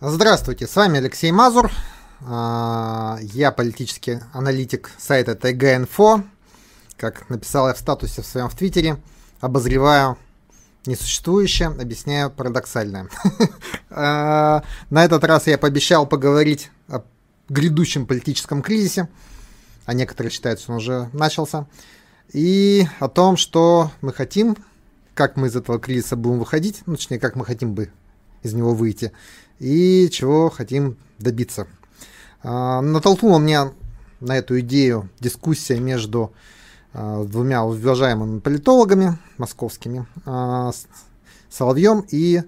Здравствуйте, с вами Алексей Мазур. А, я политический аналитик сайта ТГ-Инфо. Как написал я в статусе в своем в Твиттере, обозреваю несуществующее, объясняю парадоксальное. А, на этот раз я пообещал поговорить о грядущем политическом кризисе, а некоторые считают, что он уже начался, и о том, что мы хотим, как мы из этого кризиса будем выходить, ну, точнее, как мы хотим бы из него выйти, и чего хотим добиться. А, натолкнула меня на эту идею дискуссия между а, двумя уважаемыми политологами московскими, а, Соловьем и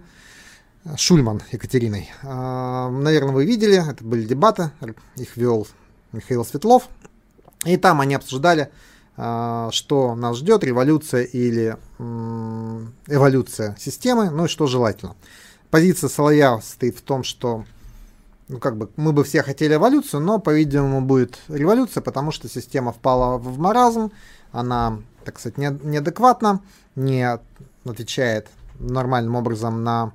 Шульман Екатериной. Наверное, вы видели, это были дебаты, их вел Михаил Светлов. И там они обсуждали, что нас ждет, революция или эволюция системы, ну и что желательно позиция Соловья стоит в том, что ну, как бы, мы бы все хотели эволюцию, но, по-видимому, будет революция, потому что система впала в маразм, она, так сказать, не, неадекватна, не отвечает нормальным образом на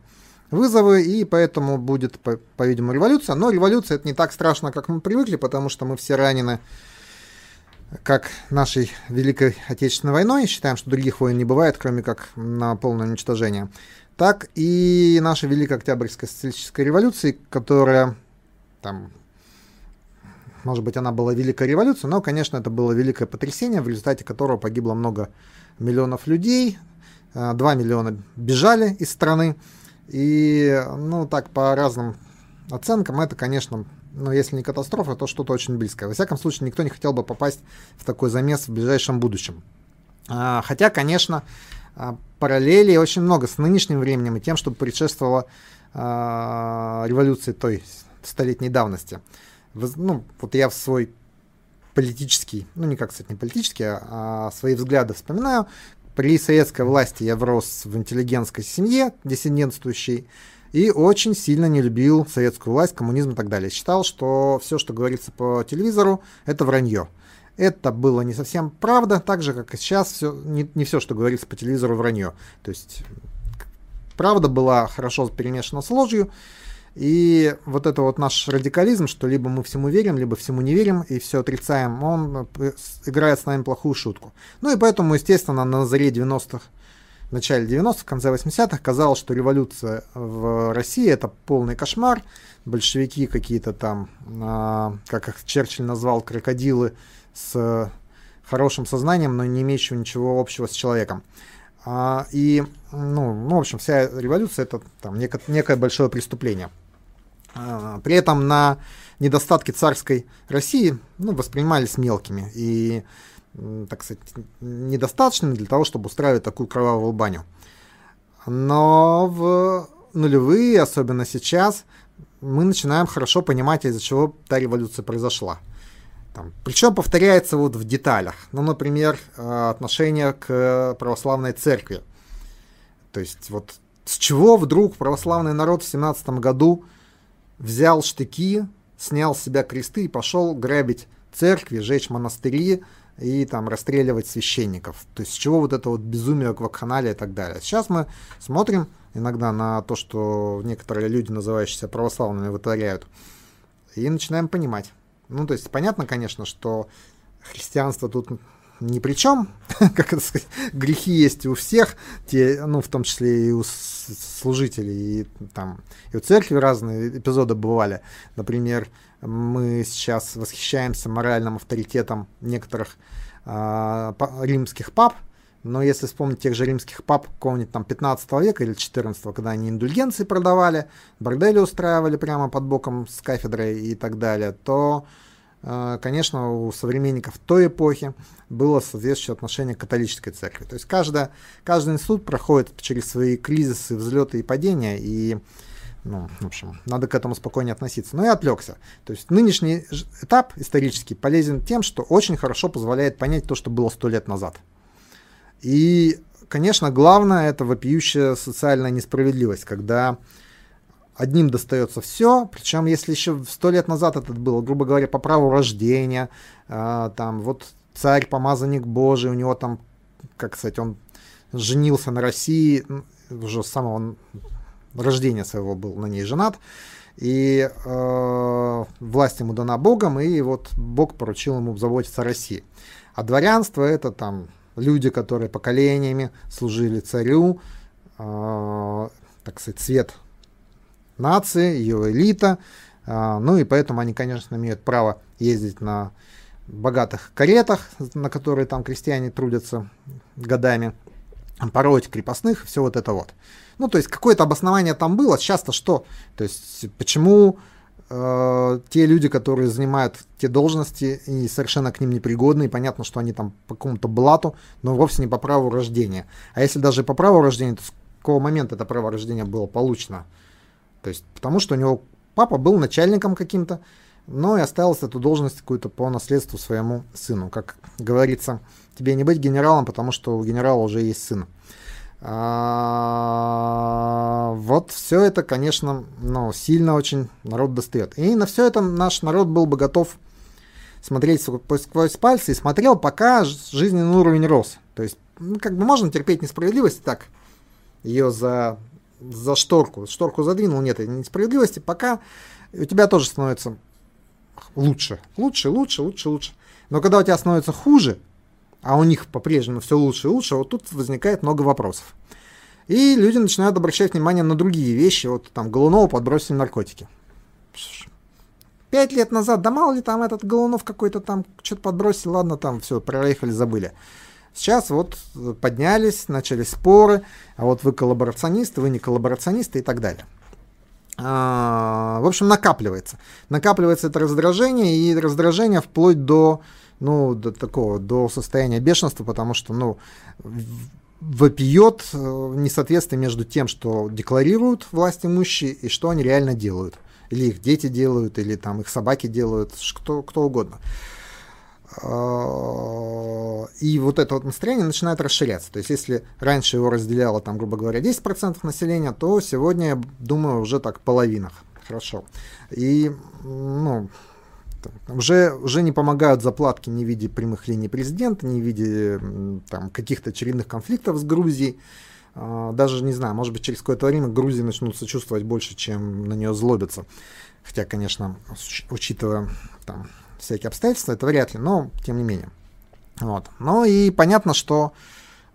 вызовы, и поэтому будет, по- по-видимому, революция. Но революция это не так страшно, как мы привыкли, потому что мы все ранены как нашей Великой Отечественной войной, считаем, что других войн не бывает, кроме как на полное уничтожение так и наша Великая Октябрьская социалистическая революция, которая там, может быть, она была Великая революция, но, конечно, это было великое потрясение, в результате которого погибло много миллионов людей, 2 а, миллиона бежали из страны, и, ну, так, по разным оценкам, это, конечно, ну, если не катастрофа, то что-то очень близкое. Во всяком случае, никто не хотел бы попасть в такой замес в ближайшем будущем. А, хотя, конечно, параллелей очень много с нынешним временем и тем, что предшествовало э, революции той столетней давности. Ну, вот я в свой политический, ну никак, кстати, не политический, а, а свои взгляды вспоминаю. При советской власти я врос в интеллигентской семье, диссидентствующей, и очень сильно не любил советскую власть, коммунизм и так далее. Считал, что все, что говорится по телевизору, это вранье. Это было не совсем правда, так же, как и сейчас, все, не, не все, что говорится по телевизору, вранье. То есть правда была хорошо перемешана с ложью, и вот это вот наш радикализм, что либо мы всему верим, либо всему не верим, и все отрицаем, он э, играет с нами плохую шутку. Ну и поэтому, естественно, на заре 90-х, в начале 90-х, в конце 80-х казалось, что революция в России это полный кошмар, большевики какие-то там, а, как их Черчилль назвал, крокодилы, с хорошим сознанием, но не имеющего ничего общего с человеком. А, и, ну, ну, в общем, вся революция это там неко, некое большое преступление. А, при этом на недостатки царской России ну, воспринимались мелкими и, так сказать, недостаточными для того, чтобы устраивать такую кровавую баню. Но в нулевые, особенно сейчас, мы начинаем хорошо понимать, из-за чего та революция произошла. Там, причем повторяется вот в деталях. Ну, например, э, отношение к православной церкви. То есть вот с чего вдруг православный народ в 17 году взял штыки, снял с себя кресты и пошел грабить церкви, жечь монастыри и там расстреливать священников. То есть с чего вот это вот безумие, вакханалия и так далее. Сейчас мы смотрим иногда на то, что некоторые люди, называющиеся православными, вытворяют, и начинаем понимать. Ну, то есть понятно, конечно, что христианство тут ни при чем, как это сказать, грехи есть у всех, те, ну, в том числе и у служителей, и там, и у церкви разные эпизоды бывали. Например, мы сейчас восхищаемся моральным авторитетом некоторых э, римских пап, но если вспомнить тех же римских пап какого-нибудь там 15 века или 14, когда они индульгенции продавали, бордели устраивали прямо под боком с кафедрой и так далее, то, э, конечно, у современников той эпохи было соответствующее отношение к католической церкви. То есть каждая, каждый институт проходит через свои кризисы, взлеты и падения, и ну, в общем, надо к этому спокойнее относиться. Но я отвлекся. То есть нынешний этап исторический полезен тем, что очень хорошо позволяет понять то, что было сто лет назад. И, конечно, главное это вопиющая социальная несправедливость, когда одним достается все, причем если еще сто лет назад это было, грубо говоря, по праву рождения, э, там вот царь, помазанник Божий, у него там, как сказать, он женился на России, уже с самого рождения своего был на ней женат, и э, власть ему дана Богом, и вот Бог поручил ему заботиться о России. А дворянство это там люди, которые поколениями служили царю, э, так сказать, цвет нации, ее элита, э, ну и поэтому они, конечно, имеют право ездить на богатых каретах, на которые там крестьяне трудятся годами, пороть крепостных, все вот это вот. Ну, то есть какое-то обоснование там было. Сейчас-то что? То есть почему э, те люди, которые занимают те должности и совершенно к ним непригодны, и понятно, что они там по какому-то блату, но вовсе не по праву рождения. А если даже по праву рождения, то с какого момента это право рождения было получено? То есть потому что у него папа был начальником каким-то, но и оставил эту должность какую-то по наследству своему сыну. Как говорится, тебе не быть генералом, потому что у генерала уже есть сын. А, вот все это, конечно, ну, сильно очень народ достает. И на все это наш народ был бы готов смотреть сквозь пальцы и смотрел, пока жизненный уровень рос. То есть, ну, как бы можно терпеть несправедливость так, ее за, за шторку. Шторку задвинул, нет несправедливости, пока у тебя тоже становится лучше, лучше, лучше, лучше, лучше. Но когда у тебя становится хуже, а у них по-прежнему все лучше и лучше, вот тут возникает много вопросов. И люди начинают обращать внимание на другие вещи. Вот там Голунова подбросили наркотики. Пять лет назад, да мало ли там этот Голунов какой-то там что-то подбросил, ладно, там все, проехали, забыли. Сейчас вот поднялись, начались споры, а вот вы коллаборационисты, вы не коллаборационисты и так далее. А, в общем, накапливается. Накапливается это раздражение, и раздражение вплоть до, ну, до такого, до состояния бешенства, потому что, ну, вопиет э, несоответствие между тем, что декларируют власть имущие, и что они реально делают. Или их дети делают, или там их собаки делают, кто, кто угодно. А, и вот это вот настроение начинает расширяться. То есть, если раньше его разделяло, там, грубо говоря, 10% населения, то сегодня, я думаю, уже так половина. Хорошо. И, ну, уже, уже не помогают заплатки ни в виде прямых линий президента, ни в виде там, каких-то очередных конфликтов с Грузией. А, даже, не знаю, может быть, через какое-то время Грузии начнут сочувствовать больше, чем на нее злобятся. Хотя, конечно, учитывая там, всякие обстоятельства, это вряд ли, но тем не менее. Вот. Ну и понятно, что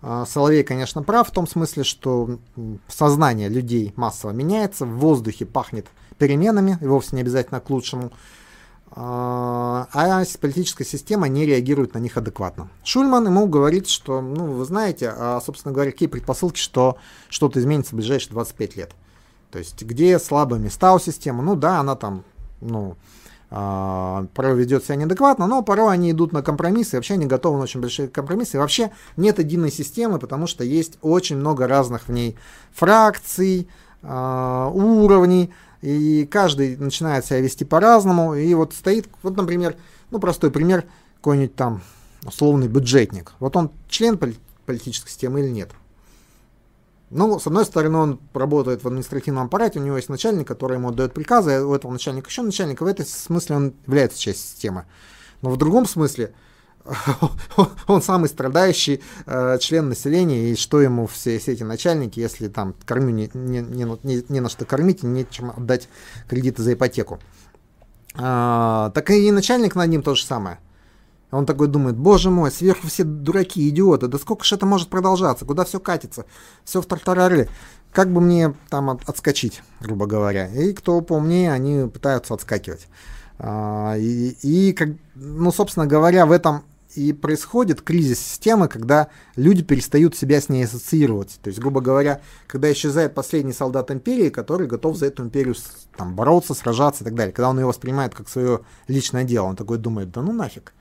э, Соловей, конечно, прав в том смысле, что сознание людей массово меняется, в воздухе пахнет переменами, и вовсе не обязательно к лучшему, а, а политическая система не реагирует на них адекватно. Шульман ему говорит, что, ну, вы знаете, а, собственно говоря, какие предпосылки, что что-то изменится в ближайшие 25 лет. То есть, где слабые места у системы, ну да, она там, ну, а, порой ведет себя неадекватно, но порой они идут на компромиссы, вообще они готовы на очень большие компромиссы. И вообще нет единой системы, потому что есть очень много разных в ней фракций, уровней, и каждый начинает себя вести по-разному. И вот стоит, вот, например, ну, простой пример, какой-нибудь там условный бюджетник. Вот он член политической системы или нет? Ну, с одной стороны, он работает в административном аппарате, у него есть начальник, который ему отдает приказы, а у этого начальника еще начальник, в этом смысле он является частью системы. Но в другом смысле, он самый страдающий э, член населения, и что ему все, все эти начальники, если там кормю не, не, не, не на что кормить, и нечем отдать кредиты за ипотеку. А, так и начальник над ним то же самое. Он такой думает, боже мой, сверху все дураки, идиоты, да сколько же это может продолжаться, куда все катится, все в тартарары. Как бы мне там от, отскочить, грубо говоря. И кто поумнее, они пытаются отскакивать. А, и, и как, ну, собственно говоря, в этом и происходит кризис системы, когда люди перестают себя с ней ассоциировать. То есть, грубо говоря, когда исчезает последний солдат империи, который готов за эту империю там, бороться, сражаться и так далее. Когда он ее воспринимает как свое личное дело, он такой думает, да ну нафиг.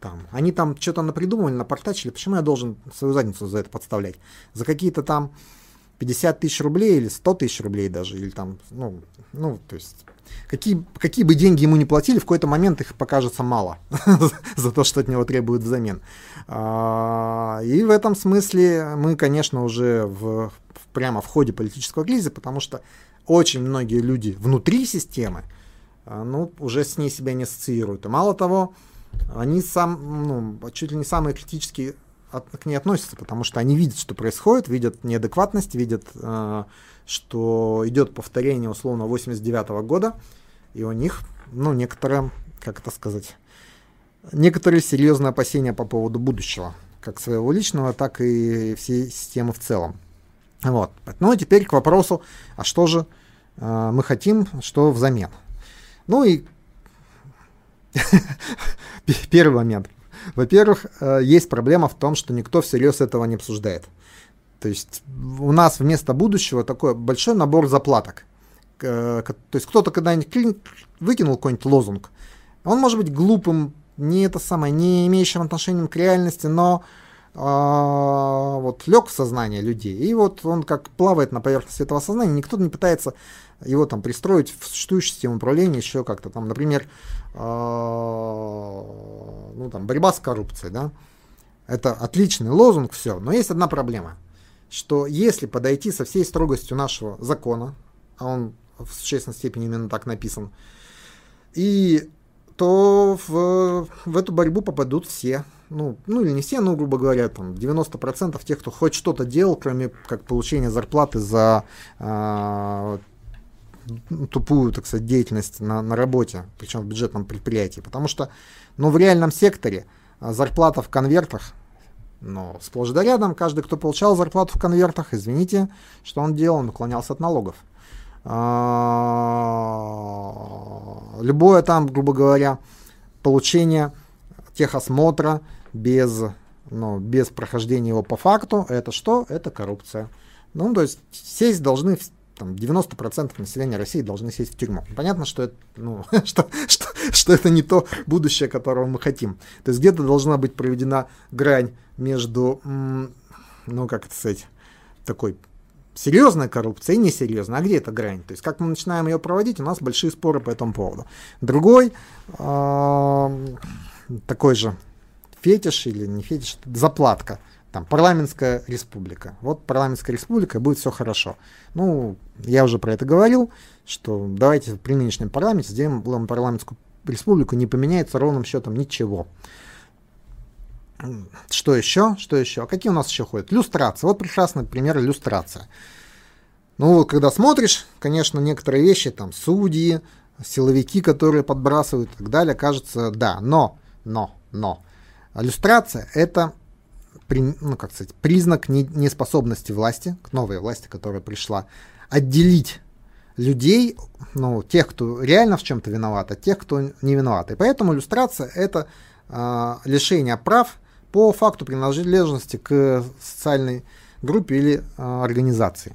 Там, они там что-то напридумывали, напортачили, почему я должен свою задницу за это подставлять? За какие-то там 50 тысяч рублей или 100 тысяч рублей даже, или там, ну, ну, то есть, какие, какие бы деньги ему не платили, в какой-то момент их покажется мало за то, что от него требуют взамен. А, и в этом смысле мы, конечно, уже в, прямо в ходе политического кризиса, потому что очень многие люди внутри системы, а, ну, уже с ней себя не ассоциируют. И мало того, они сам, ну, чуть ли не самые критические от, к ней относятся, потому что они видят, что происходит, видят неадекватность, видят, э, что идет повторение условно 89 -го года, и у них, ну, некоторые, как это сказать, некоторые серьезные опасения по поводу будущего, как своего личного, так и всей системы в целом. Вот. Ну и теперь к вопросу, а что же э, мы хотим, что взамен? Ну и первый момент. Во-первых, э, есть проблема в том, что никто всерьез этого не обсуждает. То есть у нас вместо будущего такой большой набор заплаток. То есть кто-то когда-нибудь выкинул какой-нибудь лозунг. Он может быть глупым, не это самое, не имеющим отношения к реальности, но а, вот лег в сознание людей, и вот он как плавает на поверхности этого сознания, никто не пытается его там пристроить в существующую систему управления еще как-то там, например, а, ну там борьба с коррупцией, да, это отличный лозунг, все, но есть одна проблема, что если подойти со всей строгостью нашего закона, а он в существенной степени именно так написан, и то в, в эту борьбу попадут все. Ну, ну или не все, но, грубо говоря, там 90% тех, кто хоть что-то делал, кроме как получения зарплаты за э, тупую, так сказать, деятельность на, на работе, причем в бюджетном предприятии. Потому что, ну, в реальном секторе зарплата в конвертах, ну, сплошь да рядом, каждый, кто получал зарплату в конвертах, извините, что он делал, он уклонялся от налогов. А, любое там, грубо говоря, получение техосмотра без, ну, без прохождения его по факту, это что? Это коррупция. Ну, то есть сесть должны там, 90% населения России должны сесть в тюрьму. Понятно, что это, ну, что, что, что это не то будущее, которого мы хотим. То есть где-то должна быть проведена грань между, ну, как это сказать, такой серьезная коррупция и несерьезная. А где эта грань? То есть как мы начинаем ее проводить, у нас большие споры по этому поводу. Другой э, такой же фетиш или не фетиш, заплатка. Там парламентская республика. Вот парламентская республика, будет все хорошо. Ну, я уже про это говорил, что давайте при нынешнем парламенте сделаем парламентскую республику, не поменяется ровным счетом ничего. Что еще? Что еще? А какие у нас еще ходят? Люстрация. Вот прекрасный пример иллюстрация. Ну, вот когда смотришь, конечно, некоторые вещи, там, судьи, силовики, которые подбрасывают и так далее, кажется, да, но, но, но. Иллюстрация – это ну, как сказать, признак неспособности власти, новой власти, которая пришла, отделить людей, ну, тех, кто реально в чем-то виноват, от тех, кто не виноват. И поэтому иллюстрация – это э, лишение прав по факту принадлежности к социальной группе или э, организации.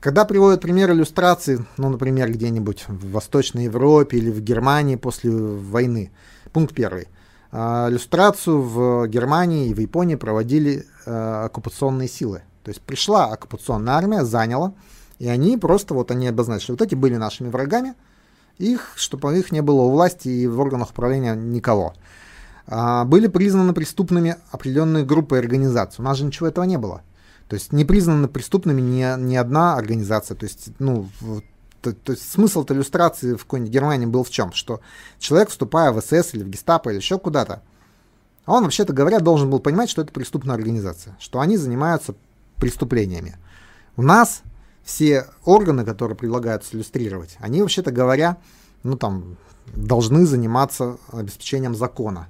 Когда приводят пример иллюстрации, ну, например, где-нибудь в Восточной Европе или в Германии после войны, пункт первый. Э, иллюстрацию в Германии и в Японии проводили э, оккупационные силы. То есть пришла оккупационная армия, заняла, и они просто вот они обозначили, вот эти были нашими врагами, их, чтобы их не было у власти и в органах управления никого. А, были признаны преступными определенные группы организации. У нас же ничего этого не было. То есть не признаны преступными ни, ни одна организация. То есть, ну, то, то есть смысл иллюстрации в какой-нибудь Германии был в чем? Что человек, вступая в СС или в гестапо или еще куда-то, он, вообще-то говоря, должен был понимать, что это преступная организация, что они занимаются преступлениями. У нас все органы, которые предлагаются иллюстрировать, они, вообще-то говоря, ну там, должны заниматься обеспечением закона.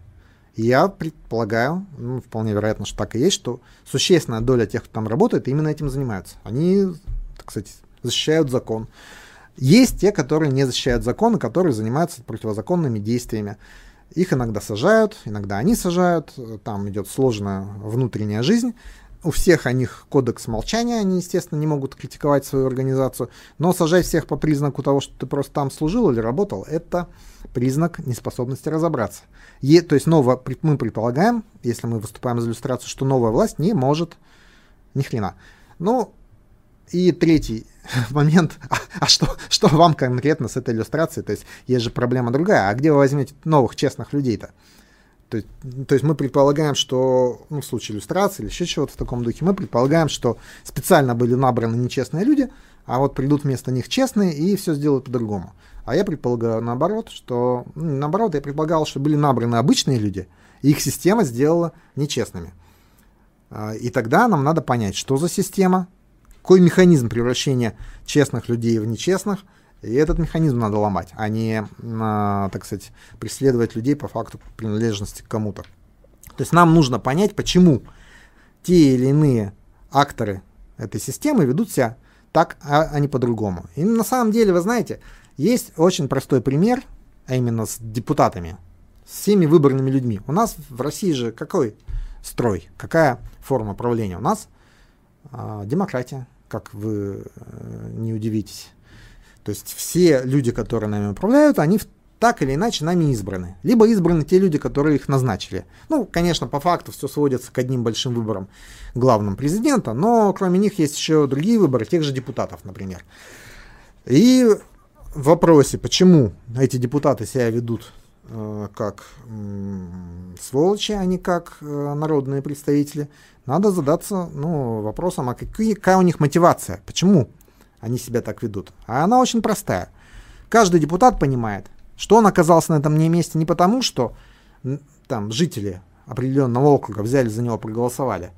И я предполагаю, ну, вполне вероятно, что так и есть, что существенная доля тех, кто там работает, именно этим занимаются. Они, так сказать, защищают закон. Есть те, которые не защищают закон, и которые занимаются противозаконными действиями. Их иногда сажают, иногда они сажают, там идет сложная внутренняя жизнь. У всех о них кодекс молчания, они, естественно, не могут критиковать свою организацию, но сажать всех по признаку того, что ты просто там служил или работал, это признак неспособности разобраться. Е, то есть ново, мы предполагаем, если мы выступаем за иллюстрацию, что новая власть не может ни хрена. Ну, и третий момент, а, а что, что вам конкретно с этой иллюстрацией? То есть есть же проблема другая, а где вы возьмете новых честных людей-то? То есть, то есть мы предполагаем, что ну, в случае иллюстрации или еще чего-то в таком духе, мы предполагаем, что специально были набраны нечестные люди, а вот придут вместо них честные и все сделают по-другому. А я предполагаю наоборот, что ну, наоборот, я предполагал, что были набраны обычные люди, и их система сделала нечестными. А, и тогда нам надо понять, что за система, какой механизм превращения честных людей в нечестных, и этот механизм надо ломать, а не, так сказать, преследовать людей по факту принадлежности к кому-то. То есть нам нужно понять, почему те или иные акторы этой системы ведут себя так, а, а не по-другому. И на самом деле, вы знаете, есть очень простой пример, а именно с депутатами, с всеми выборными людьми. У нас в России же какой строй, какая форма правления? У нас э, демократия, как вы э, не удивитесь. То есть все люди, которые нами управляют, они так или иначе нами избраны. Либо избраны те люди, которые их назначили. Ну, конечно, по факту все сводится к одним большим выборам главным президента, но кроме них есть еще другие выборы, тех же депутатов, например. И в вопросе, почему эти депутаты себя ведут как э, сволочи, а не как э, народные представители, надо задаться ну, вопросом, а какие, какая у них мотивация, почему они себя так ведут. А она очень простая. Каждый депутат понимает, что он оказался на этом месте не потому, что там жители определенного округа взяли за него, проголосовали,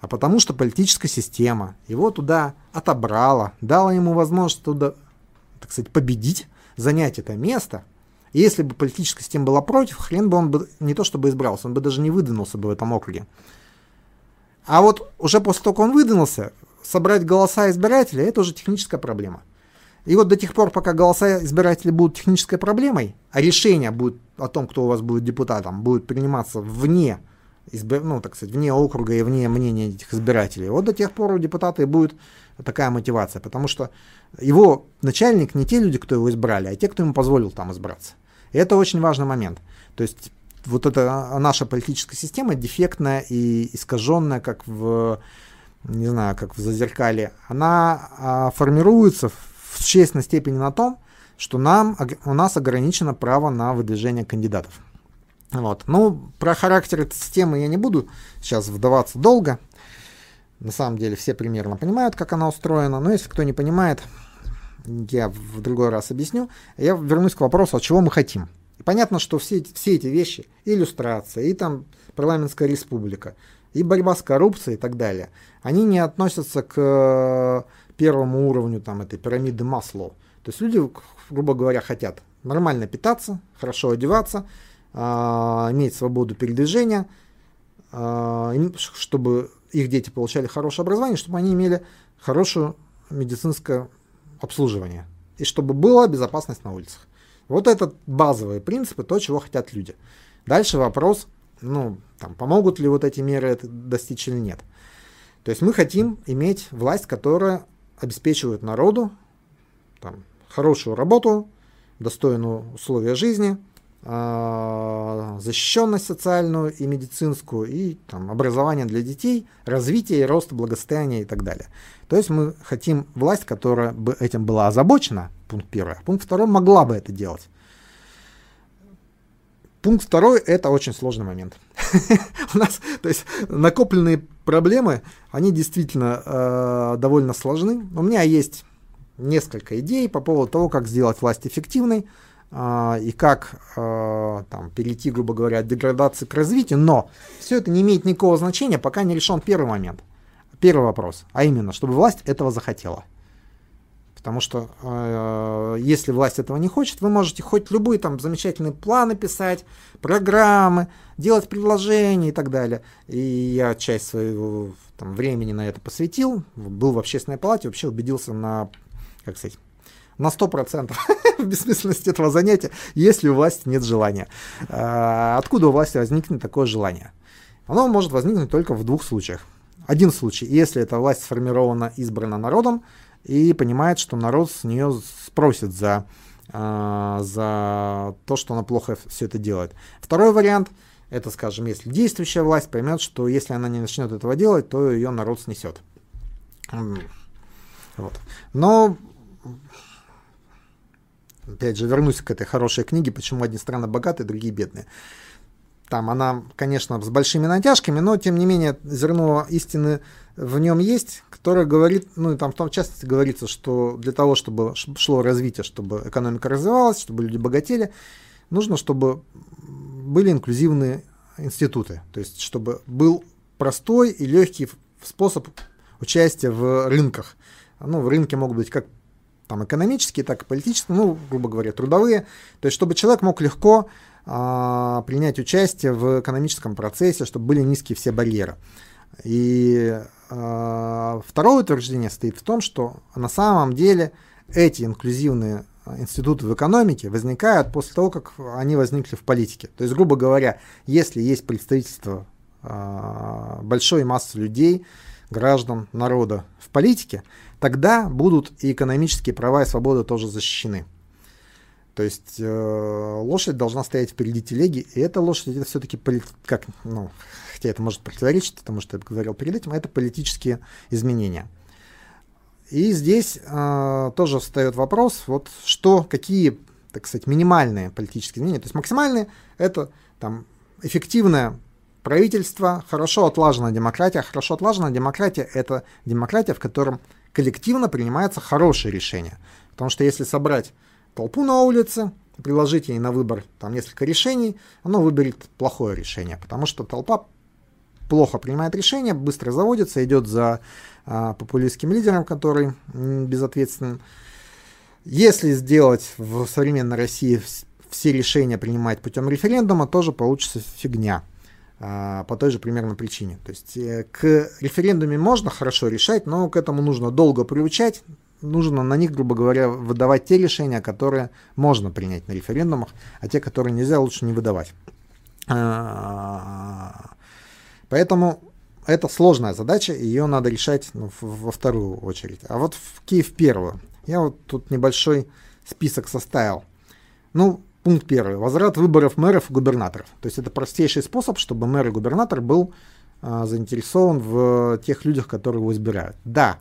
а потому что политическая система его туда отобрала, дала ему возможность туда, так сказать, победить, занять это место. И если бы политическая система была против, хрен бы он бы не то чтобы избрался, он бы даже не выдвинулся бы в этом округе. А вот уже после того, как он выдвинулся, собрать голоса избирателей, это уже техническая проблема. И вот до тех пор, пока голоса избирателей будут технической проблемой, а решение будет о том, кто у вас будет депутатом, будет приниматься вне, избир... ну, так сказать, вне округа и вне мнения этих избирателей, вот до тех пор у депутата и будет такая мотивация, потому что его начальник не те люди, кто его избрали, а те, кто ему позволил там избраться. Это очень важный момент. То есть вот эта наша политическая система дефектная и искаженная, как в, не знаю, как в зазеркале, она а, формируется в существенной степени на том, что нам, у нас ограничено право на выдвижение кандидатов. Вот. Ну, про характер этой системы я не буду сейчас вдаваться долго. На самом деле все примерно понимают, как она устроена. Но если кто не понимает, я в другой раз объясню. Я вернусь к вопросу, а чего мы хотим. И понятно, что все, все эти вещи, иллюстрация, и там парламентская республика, и борьба с коррупцией и так далее, они не относятся к первому уровню там, этой пирамиды Маслоу. То есть люди, грубо говоря, хотят нормально питаться, хорошо одеваться, э, иметь свободу передвижения, э, чтобы их дети получали хорошее образование, чтобы они имели хорошее медицинское обслуживание и чтобы была безопасность на улицах. Вот это базовые принципы, то, чего хотят люди. Дальше вопрос, ну, там, помогут ли вот эти меры достичь или нет. То есть мы хотим иметь власть, которая обеспечивают народу там, хорошую работу, достойные условия жизни, защищенность социальную и медицинскую, и там, образование для детей, развитие и рост благосостояния и так далее. То есть мы хотим власть, которая бы этим была озабочена, пункт первый, а пункт второй могла бы это делать. Пункт второй – это очень сложный момент. У нас, то есть, накопленные проблемы, они действительно э, довольно сложны. У меня есть несколько идей по поводу того, как сделать власть эффективной и как э, там, перейти, грубо говоря, от деградации к развитию, но все это не имеет никакого значения, пока не решен первый момент, первый вопрос, а именно, чтобы власть этого захотела. Потому что э, если власть этого не хочет, вы можете хоть любые там замечательные планы писать, программы, делать предложения и так далее. И я часть своего там, времени на это посвятил, был в общественной палате, вообще убедился на, как сказать, на 100% в бессмысленности этого занятия, если у власти нет желания. Э, откуда у власти возникнет такое желание? Оно может возникнуть только в двух случаях. Один случай, если эта власть сформирована, избрана народом, и понимает, что народ с нее спросит за, э, за то, что она плохо все это делает. Второй вариант – это, скажем, если действующая власть поймет, что если она не начнет этого делать, то ее народ снесет. Вот. Но, опять же, вернусь к этой хорошей книге «Почему одни страны богатые, другие бедные». Там она, конечно, с большими натяжками, но, тем не менее, зерно истины в нем есть, которое говорит, ну и там в том частности говорится, что для того, чтобы шло развитие, чтобы экономика развивалась, чтобы люди богатели, нужно, чтобы были инклюзивные институты, то есть чтобы был простой и легкий способ участия в рынках. Ну, в рынке могут быть как там экономические, так и политические, ну, грубо говоря, трудовые. То есть, чтобы человек мог легко а, принять участие в экономическом процессе, чтобы были низкие все барьеры. И а, второе утверждение стоит в том, что на самом деле эти инклюзивные институты в экономике возникают после того, как они возникли в политике. То есть, грубо говоря, если есть представительство а, большой массы людей, граждан, народа в политике, тогда будут и экономические права и свободы тоже защищены. То есть э, лошадь должна стоять впереди телеги, и эта лошадь это все-таки как, ну, хотя это может противоречить тому, что я говорил перед этим, это политические изменения. И здесь э, тоже встает вопрос, вот что, какие, так сказать, минимальные политические изменения. То есть максимальные это там эффективное правительство, хорошо отлаженная демократия. Хорошо отлаженная демократия это демократия, в котором коллективно принимаются хорошие решения. Потому что если собрать толпу на улице, приложить ей на выбор там несколько решений, оно выберет плохое решение, потому что толпа плохо принимает решения, быстро заводится, идет за а, популистским лидером, который безответственен. Если сделать в современной России все решения принимать путем референдума, тоже получится фигня по той же примерно причине. То есть э, к референдуме можно хорошо решать, но к этому нужно долго приучать, нужно на них, грубо говоря, выдавать те решения, которые можно принять на референдумах, а те, которые нельзя, лучше не выдавать. А, поэтому это сложная задача, ее надо решать ну, во вторую очередь. А вот в Киев первую. Я вот тут небольшой список составил. Ну, пункт первый. Возврат выборов мэров и губернаторов. То есть это простейший способ, чтобы мэр и губернатор был а, заинтересован в тех людях, которые его избирают. Да,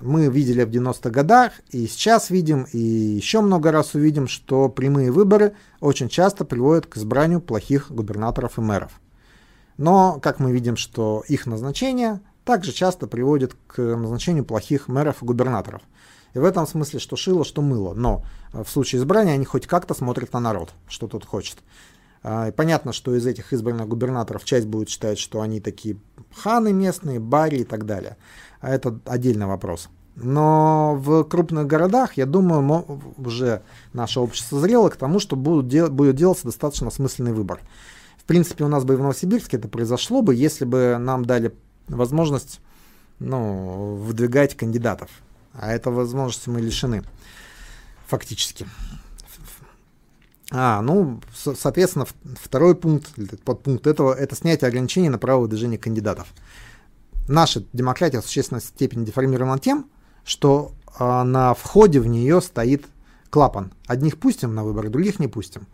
мы видели в 90-х годах, и сейчас видим, и еще много раз увидим, что прямые выборы очень часто приводят к избранию плохих губернаторов и мэров. Но, как мы видим, что их назначение также часто приводит к назначению плохих мэров и губернаторов. И в этом смысле, что шило, что мыло. Но в случае избрания они хоть как-то смотрят на народ, что тот хочет. А, понятно, что из этих избранных губернаторов часть будет считать, что они такие ханы местные, бари и так далее. А это отдельный вопрос. Но в крупных городах, я думаю, уже наше общество зрело к тому, что будут дел- будет делаться достаточно осмысленный выбор. В принципе, у нас бы и в Новосибирске это произошло бы, если бы нам дали возможность ну, выдвигать кандидатов. А этой возможности мы лишены фактически. А, ну, соответственно, второй пункт, подпункт этого, это снятие ограничений на право движения кандидатов. Наша демократия в существенной степени деформирована тем, что а, на входе в нее стоит клапан. Одних пустим на выборы, других не пустим.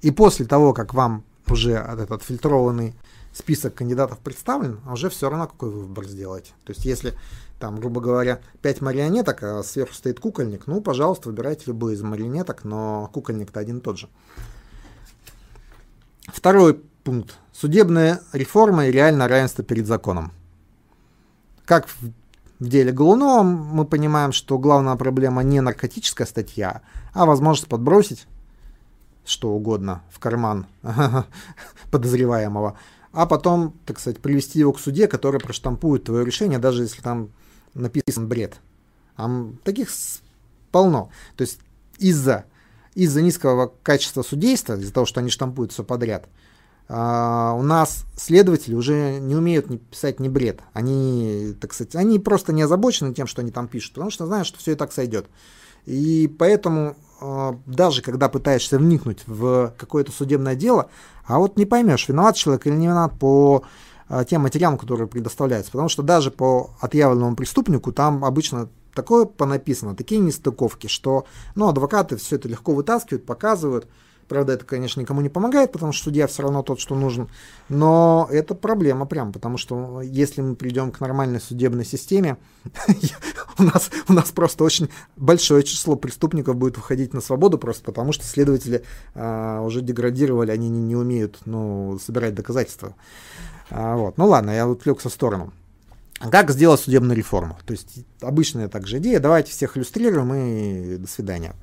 И после того, как вам уже этот фильтрованный список кандидатов представлен, уже все равно какой выбор сделать. То есть если там, грубо говоря, 5 марионеток, а сверху стоит кукольник, ну, пожалуйста, выбирайте любой из марионеток, но кукольник-то один и тот же. Второй пункт. Судебная реформа и реальное равенство перед законом. Как в деле Голунова мы понимаем, что главная проблема не наркотическая статья, а возможность подбросить что угодно в карман подозреваемого, а потом, так сказать, привести его к суде, который проштампует твое решение, даже если там написан бред. А таких полно. То есть из-за из низкого качества судейства, из-за того, что они штампуют все подряд, Uh, у нас следователи уже не умеют писать ни бред. Они, так сказать, они просто не озабочены тем, что они там пишут, потому что знают, что все и так сойдет. И поэтому uh, даже когда пытаешься вникнуть в какое-то судебное дело, а вот не поймешь, виноват человек или не виноват по а, тем материалам, которые предоставляются. Потому что даже по отъявленному преступнику там обычно такое понаписано, такие нестыковки, что ну, адвокаты все это легко вытаскивают, показывают. Правда, это, конечно, никому не помогает, потому что судья все равно тот, что нужен. Но это проблема прям, потому что если мы придем к нормальной судебной системе, у нас, у нас просто очень большое число преступников будет выходить на свободу, просто потому что следователи а, уже деградировали, они не, не умеют ну, собирать доказательства. А, вот. Ну ладно, я отвлекся в сторону. Как сделать судебную реформу? То есть обычная также идея, давайте всех иллюстрируем и до свидания.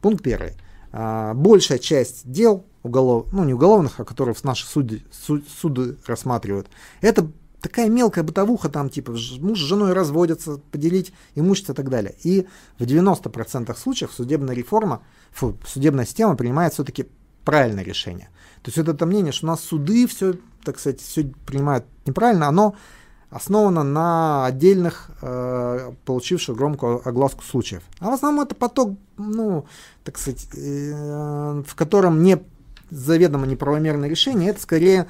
Пункт первый. А, большая часть дел уголов, ну не уголовных, а которые наши суды, суд, суды рассматривают, это такая мелкая бытовуха, там типа муж с женой разводятся, поделить имущество и так далее. И в 90% случаев судебная реформа, фу, судебная система принимает все-таки правильное решение. То есть вот это мнение, что у нас суды все, так сказать, все принимают неправильно, оно основано на отдельных, э, получивших громкую огласку случаев. А в основном это поток, ну, так сказать, э, в котором не заведомо неправомерное решение, это скорее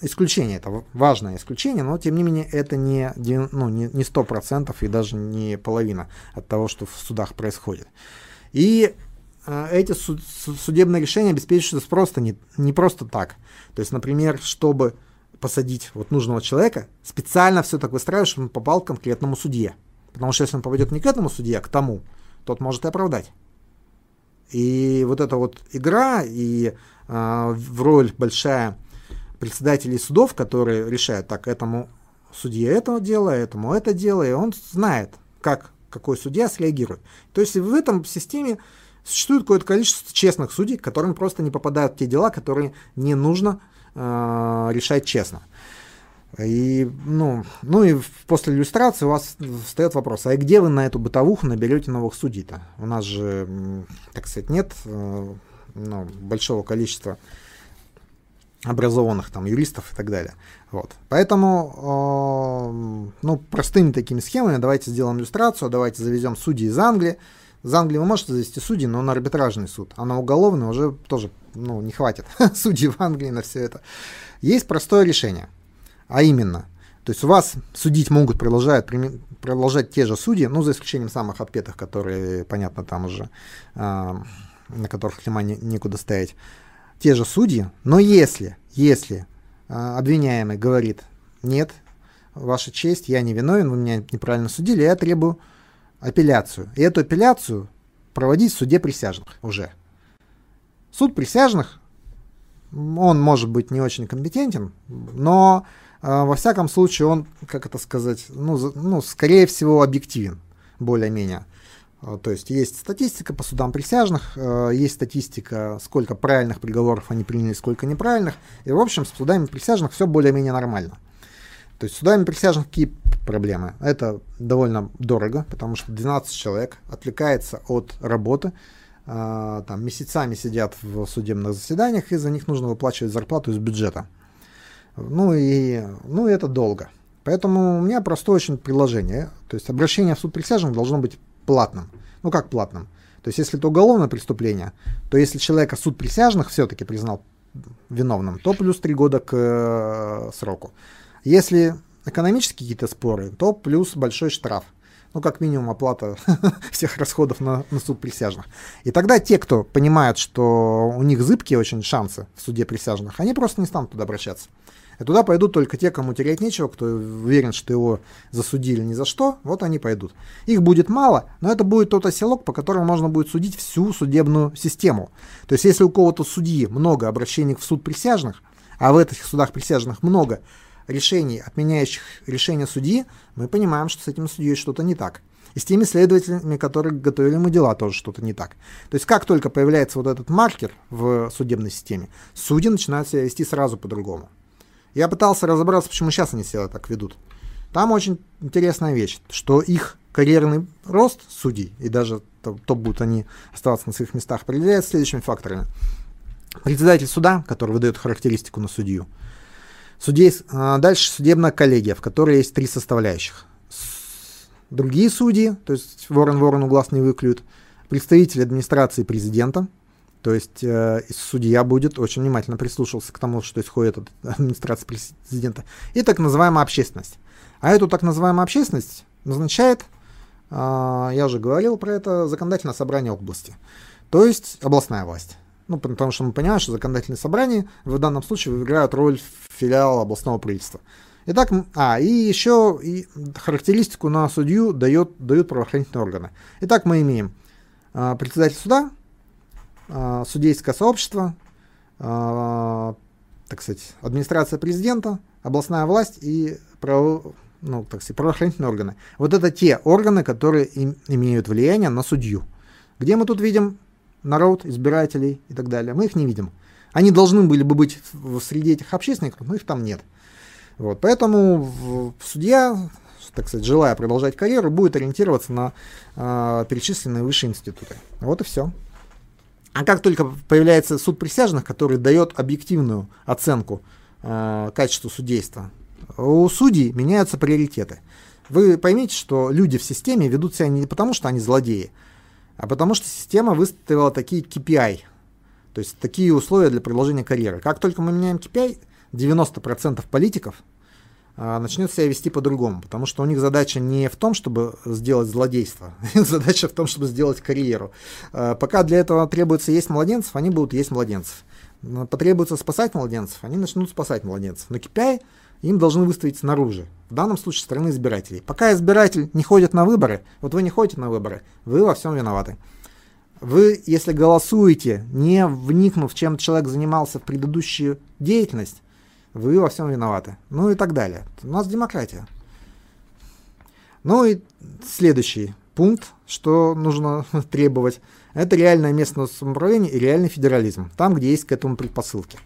исключение, это важное исключение, но тем не менее это не, ну, не, не 100% и даже не половина от того, что в судах происходит. И э, эти суд, судебные решения обеспечиваются просто не, не просто так. То есть, например, чтобы посадить вот нужного человека, специально все так выстраиваешь, чтобы он попал к конкретному судье. Потому что если он попадет не к этому судье, а к тому, тот может и оправдать. И вот эта вот игра и э, в роль большая председателей судов, которые решают, так, этому судье это дело, этому это дело, и он знает, как какой судья среагирует. То есть в этом системе существует какое-то количество честных судей, которым просто не попадают те дела, которые не нужно э, решать честно. И, ну, ну и после иллюстрации у вас встает вопрос, а где вы на эту бытовуху наберете новых судей-то? У нас же, так сказать, нет э, ну, большого количества образованных там юристов и так далее. Вот. Поэтому, э, ну, простыми такими схемами давайте сделаем иллюстрацию, давайте завезем судьи из Англии. Из Англии вы можете завести судьи, но на арбитражный суд, а на уголовный уже тоже ну, не хватит судей в Англии на все это. Есть простое решение, а именно, то есть у вас судить могут продолжать, продолжать те же судьи, ну, за исключением самых отпетых, которые, понятно, там уже, э, на которых клима не, некуда ставить те же судьи, но если, если э, обвиняемый говорит, нет, ваша честь, я не виновен, вы меня неправильно судили, я требую апелляцию. И эту апелляцию проводить в суде присяжных уже. Суд присяжных, он может быть не очень компетентен, но э, во всяком случае он, как это сказать, ну, ну скорее всего объективен, более-менее. А, то есть есть статистика по судам присяжных, э, есть статистика, сколько правильных приговоров они приняли, сколько неправильных. И, в общем, с судами присяжных все более-менее нормально. То есть с судами присяжных какие проблемы? Это довольно дорого, потому что 12 человек отвлекается от работы, э, там месяцами сидят в судебных заседаниях, и за них нужно выплачивать зарплату из бюджета. Ну и, ну и это долго. Поэтому у меня простое очень предложение. То есть обращение в суд присяжных должно быть платным. Ну как платным? То есть если это уголовное преступление, то если человека суд присяжных все-таки признал виновным, то плюс 3 года к э, сроку. Если экономические какие-то споры, то плюс большой штраф. Ну, как минимум, оплата всех расходов на, на суд присяжных. И тогда те, кто понимают, что у них зыбкие очень шансы в суде присяжных, они просто не станут туда обращаться. И туда пойдут только те, кому терять нечего, кто уверен, что его засудили ни за что, вот они пойдут. Их будет мало, но это будет тот оселок, по которому можно будет судить всю судебную систему. То есть если у кого-то судьи много обращений в суд присяжных, а в этих судах присяжных много решений, отменяющих решение судьи, мы понимаем, что с этим судьей что-то не так. И с теми следователями, которые готовили ему дела, тоже что-то не так. То есть как только появляется вот этот маркер в судебной системе, судьи начинают себя вести сразу по-другому. Я пытался разобраться, почему сейчас они себя так ведут. Там очень интересная вещь, что их карьерный рост судей, и даже то, то будут они оставаться на своих местах, определяется следующими факторами. Председатель суда, который выдает характеристику на судью. Судей, а, дальше судебная коллегия, в которой есть три составляющих. Другие судьи, то есть ворон ворону глаз не выклюют. Представитель администрации президента, то есть э, судья будет очень внимательно прислушиваться к тому, что исходит от администрации президента. И так называемая общественность. А эту так называемую общественность назначает, э, я уже говорил про это, законодательное собрание области. То есть областная власть. Ну, потому что мы понимаем, что законодательные собрания в данном случае играют роль филиала областного правительства. Итак, а, и еще и характеристику на судью дает, дают правоохранительные органы. Итак, мы имеем э, председатель суда, а, судейское сообщество, а, так сказать, администрация президента, областная власть и право, ну, так сказать, правоохранительные органы. Вот это те органы, которые им, имеют влияние на судью. Где мы тут видим народ, избирателей и так далее? Мы их не видим. Они должны были бы быть в среде этих общественников, но их там нет. Вот, поэтому судья, так сказать, желая продолжать карьеру, будет ориентироваться на э, перечисленные выше институты. Вот и все. А как только появляется суд присяжных, который дает объективную оценку э, качеству судейства, у судей меняются приоритеты. Вы поймите, что люди в системе ведут себя не потому, что они злодеи, а потому что система выставила такие KPI, то есть такие условия для продолжения карьеры. Как только мы меняем KPI, 90% политиков начнет себя вести по-другому, потому что у них задача не в том, чтобы сделать злодейство, задача в том, чтобы сделать карьеру. А, пока для этого требуется есть младенцев, они будут есть младенцев. Потребуется спасать младенцев, они начнут спасать младенцев. Но KPI им должны выставить снаружи, в данном случае стороны избирателей. Пока избиратель не ходит на выборы, вот вы не ходите на выборы, вы во всем виноваты. Вы, если голосуете, не вникнув, чем человек занимался в предыдущую деятельность, вы во всем виноваты. Ну и так далее. У нас демократия. Ну и следующий пункт, что нужно требовать, это реальное местное самоуправление и реальный федерализм, там, где есть к этому предпосылки.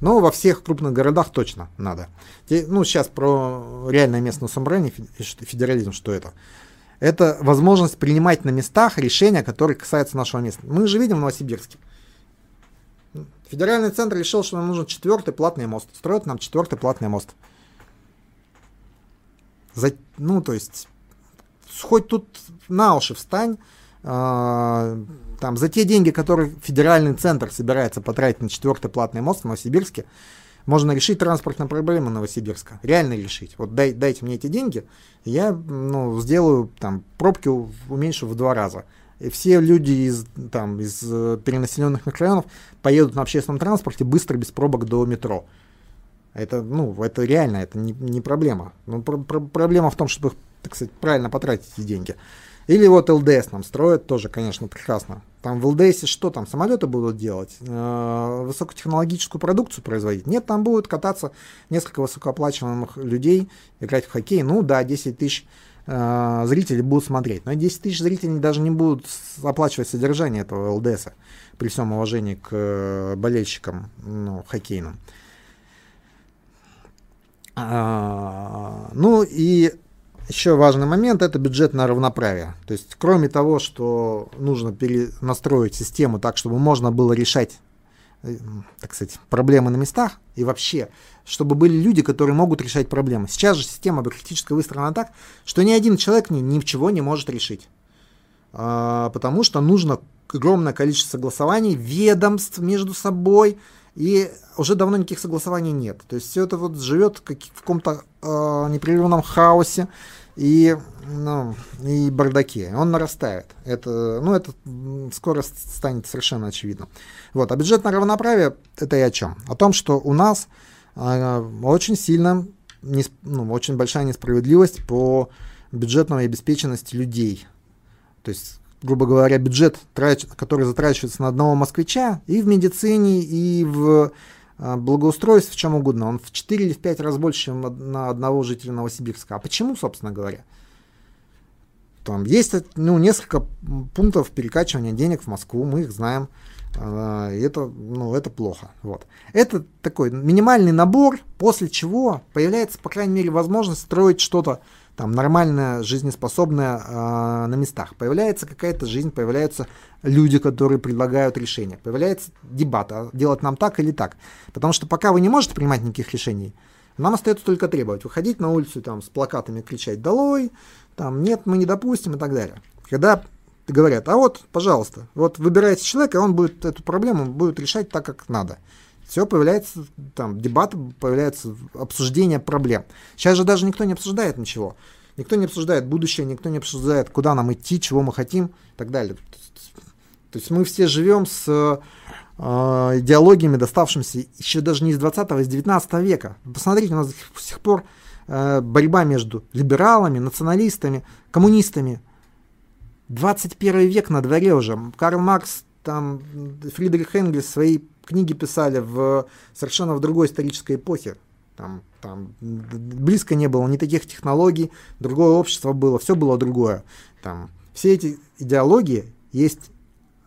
Но во всех крупных городах точно надо. Ну, сейчас про реальное местное самоуправление, федерализм, что это? Это возможность принимать на местах решения, которые касаются нашего места. Мы же видим в Новосибирске. Федеральный центр решил, что нам нужен четвертый платный мост. Строят нам четвертый платный мост. За, ну, то есть, хоть тут на уши встань, э, там, за те деньги, которые федеральный центр собирается потратить на четвертый платный мост в Новосибирске, можно решить транспортные проблемы Новосибирска. Реально решить. Вот дай, дайте мне эти деньги, я ну, сделаю там пробки уменьшу в два раза. И все люди из, там, из э, перенаселенных микрорайонов поедут на общественном транспорте быстро, без пробок до метро. Это, ну, это реально, это не, не проблема. Но про, про, проблема в том, чтобы, так сказать, правильно потратить эти деньги. Или вот ЛДС нам строят, тоже, конечно, прекрасно. Там в ЛДС что там, самолеты будут делать? Э, высокотехнологическую продукцию производить? Нет, там будут кататься несколько высокооплачиваемых людей, играть в хоккей. Ну да, 10 тысяч э, зрителей будут смотреть. Но 10 тысяч зрителей даже не будут оплачивать содержание этого ЛДС, при всем уважении к э, болельщикам ну, хоккейным. А, ну и еще важный момент – это бюджетное равноправие. То есть, кроме того, что нужно перенастроить систему так, чтобы можно было решать так сказать, проблемы на местах и вообще, чтобы были люди, которые могут решать проблемы. Сейчас же система бюрократическая выстроена так, что ни один человек ни, ничего не может решить. А, потому что нужно огромное количество согласований ведомств между собой, и уже давно никаких согласований нет. То есть все это вот живет в каком-то э, непрерывном хаосе и, ну, и бардаке. Он нарастает. Это, ну, это скоро станет совершенно очевидно. Вот. А бюджетное равноправие это и о чем? О том, что у нас э, очень сильно, не, ну, очень большая несправедливость по бюджетной обеспеченности людей. То есть грубо говоря, бюджет, который затрачивается на одного москвича и в медицине, и в а, благоустройстве, в чем угодно, он в 4 или в 5 раз больше, чем на одного жителя Новосибирска. А почему, собственно говоря? Там есть ну, несколько пунктов перекачивания денег в Москву, мы их знаем. А, это, ну, это плохо. Вот. Это такой минимальный набор, после чего появляется, по крайней мере, возможность строить что-то там нормальная, жизнеспособная э, на местах. Появляется какая-то жизнь, появляются люди, которые предлагают решения. Появляется дебат, а делать нам так или так. Потому что пока вы не можете принимать никаких решений, нам остается только требовать. Выходить на улицу там, с плакатами, кричать «Долой!», там «Нет, мы не допустим» и так далее. Когда говорят, а вот, пожалуйста, вот выбирайте человека, он будет эту проблему будет решать так, как надо. Все появляется, там, дебат, появляется обсуждение проблем. Сейчас же даже никто не обсуждает ничего. Никто не обсуждает будущее, никто не обсуждает, куда нам идти, чего мы хотим и так далее. То есть мы все живем с э, идеологиями, доставшимися еще даже не из 20 а из 19 века. Посмотрите, у нас до сих пор борьба между либералами, националистами, коммунистами. 21 век на дворе уже. Карл Маркс, там, Фридрих Энгельс свои книги писали в совершенно в другой исторической эпохе. Там, там близко не было ни таких технологий, другое общество было, все было другое. Там, все эти идеологии есть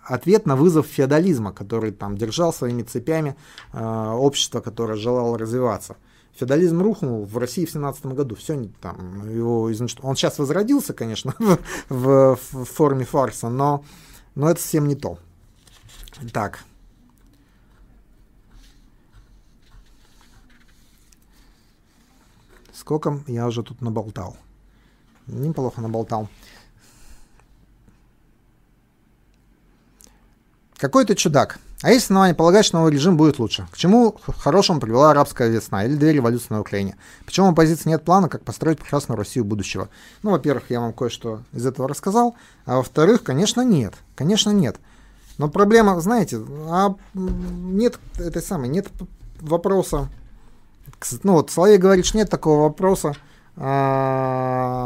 ответ на вызов феодализма, который там держал своими цепями э, общество, которое желало развиваться. Феодализм рухнул в России в 17 году. Все там его Он сейчас возродился, конечно, в, в форме фарса, но, но это совсем не то. Так. Сколько я уже тут наболтал? Неплохо наболтал. Какой-то чудак. А есть основания полагать, что новый режим будет лучше. К чему хорошему привела арабская весна или две революции на Украине? Почему у оппозиции нет плана, как построить прекрасную Россию будущего? Ну, во-первых, я вам кое-что из этого рассказал. А во-вторых, конечно, нет. Конечно, нет. Но проблема, знаете, а нет этой самой, нет вопроса. Ну вот Соловей говорит, что нет такого вопроса а,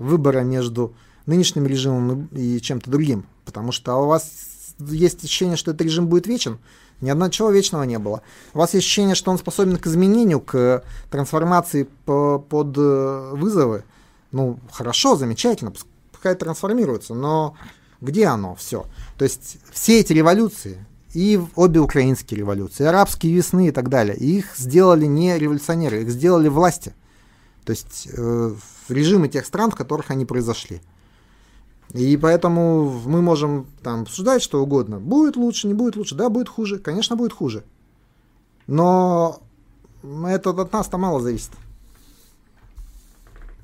выбора между нынешним режимом и чем-то другим. Потому что у вас есть ощущение, что этот режим будет вечен. Ни одного чего вечного не было. У вас есть ощущение, что он способен к изменению, к трансформации по, под э, вызовы. Ну, хорошо, замечательно, пускай трансформируется, но где оно все? То есть все эти революции, и обе украинские революции, арабские весны и так далее, их сделали не революционеры, их сделали власти. То есть э, режимы тех стран, в которых они произошли. И поэтому мы можем там обсуждать что угодно. Будет лучше, не будет лучше. Да, будет хуже. Конечно, будет хуже. Но это от нас-то мало зависит.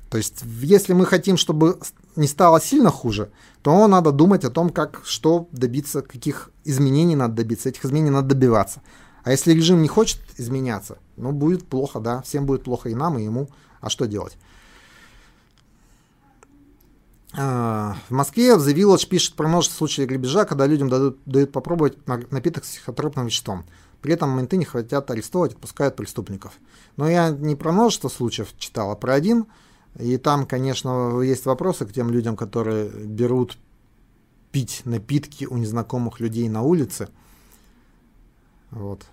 То есть, если мы хотим, чтобы не стало сильно хуже, то надо думать о том, как, что добиться, каких изменений надо добиться. Этих изменений надо добиваться. А если режим не хочет изменяться, ну, будет плохо, да, всем будет плохо и нам, и ему. А что делать? А, в Москве в The Village пишет про множество случаев грабежа, когда людям дают, дают попробовать напиток с психотропным веществом. При этом менты не хотят арестовывать, отпускают преступников. Но я не про множество случаев читал, а про один. И там, конечно, есть вопросы к тем людям, которые берут пить напитки у незнакомых людей на улице. Вот.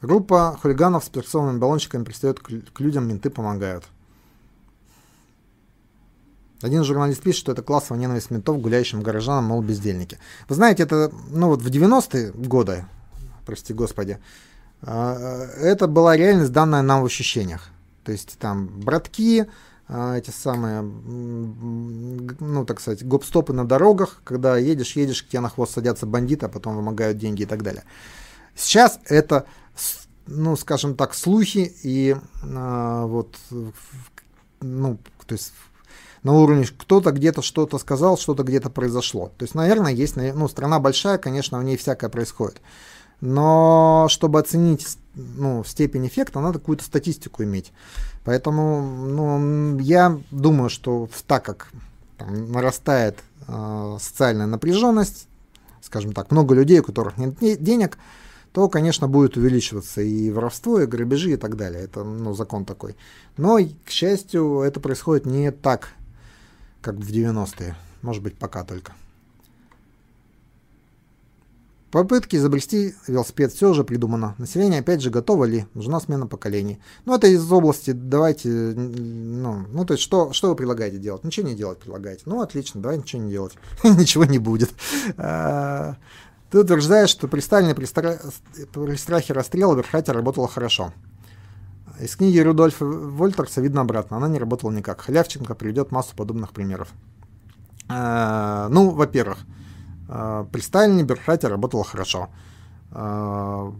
Группа хулиганов с персонными баллончиками пристает к людям, менты помогают. Один журналист пишет, что это классовая ненависть ментов гуляющим горожанам, мол, бездельники. Вы знаете, это, ну вот в 90-е годы, прости господи, а, это была реальность, данная нам в ощущениях. То есть там братки, а, эти самые, ну, так сказать, гоп-стопы на дорогах, когда едешь, едешь, к тебе на хвост садятся бандиты, а потом вымогают деньги и так далее. Сейчас это, ну, скажем так, слухи и а, вот, ну, то есть на уровне кто-то где-то что-то сказал, что-то где-то произошло. То есть, наверное, есть, ну, страна большая, конечно, в ней всякое происходит. Но чтобы оценить ну, степень эффекта, надо какую-то статистику иметь. Поэтому ну, я думаю, что так как там, нарастает э, социальная напряженность, скажем так, много людей, у которых нет денег, то, конечно, будет увеличиваться и воровство, и грабежи и так далее. Это ну, закон такой. Но, к счастью, это происходит не так как в 90-е. Может быть, пока только. Попытки изобрести велосипед все уже придумано. Население опять же готово ли? Нужна смена поколений. Ну, это из области, давайте, ну, ну то есть, что, что вы предлагаете делать? Ничего не делать предлагаете. Ну, отлично, давай ничего не делать. Ничего не будет. А, ты утверждаешь, что при Сталине при, при страхе расстрела Верхатер работала хорошо. Из книги Рудольфа Вольтерса видно обратно. Она не работала никак. Халявченко приведет массу подобных примеров. Э, ну, во-первых, э, при Сталине бюрократия работала хорошо. Э,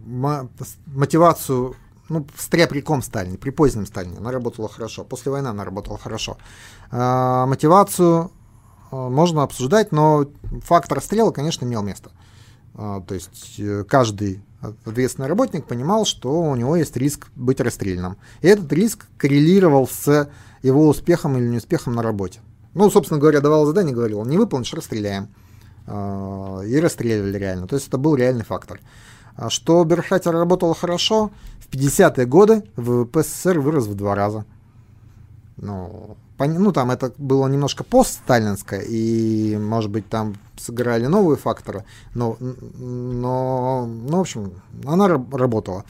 мотивацию, ну, с тряприком Сталине, при позднем Сталине она работала хорошо. После войны она работала хорошо. Мотивацию можно обсуждать, но факт расстрела, конечно, имел место. То есть каждый ответственный работник понимал, что у него есть риск быть расстрелянным. И этот риск коррелировал с его успехом или неуспехом на работе. Ну, собственно говоря, давал задание, говорил, не выполнишь, расстреляем. А, и расстреливали реально. То есть это был реальный фактор. А что бюрократия работала хорошо, в 50-е годы ВВП СССР вырос в два раза. Ну, ну, там это было немножко постсталинское, и, может быть, там сыграли новые факторы, но, но ну, в общем, она работала.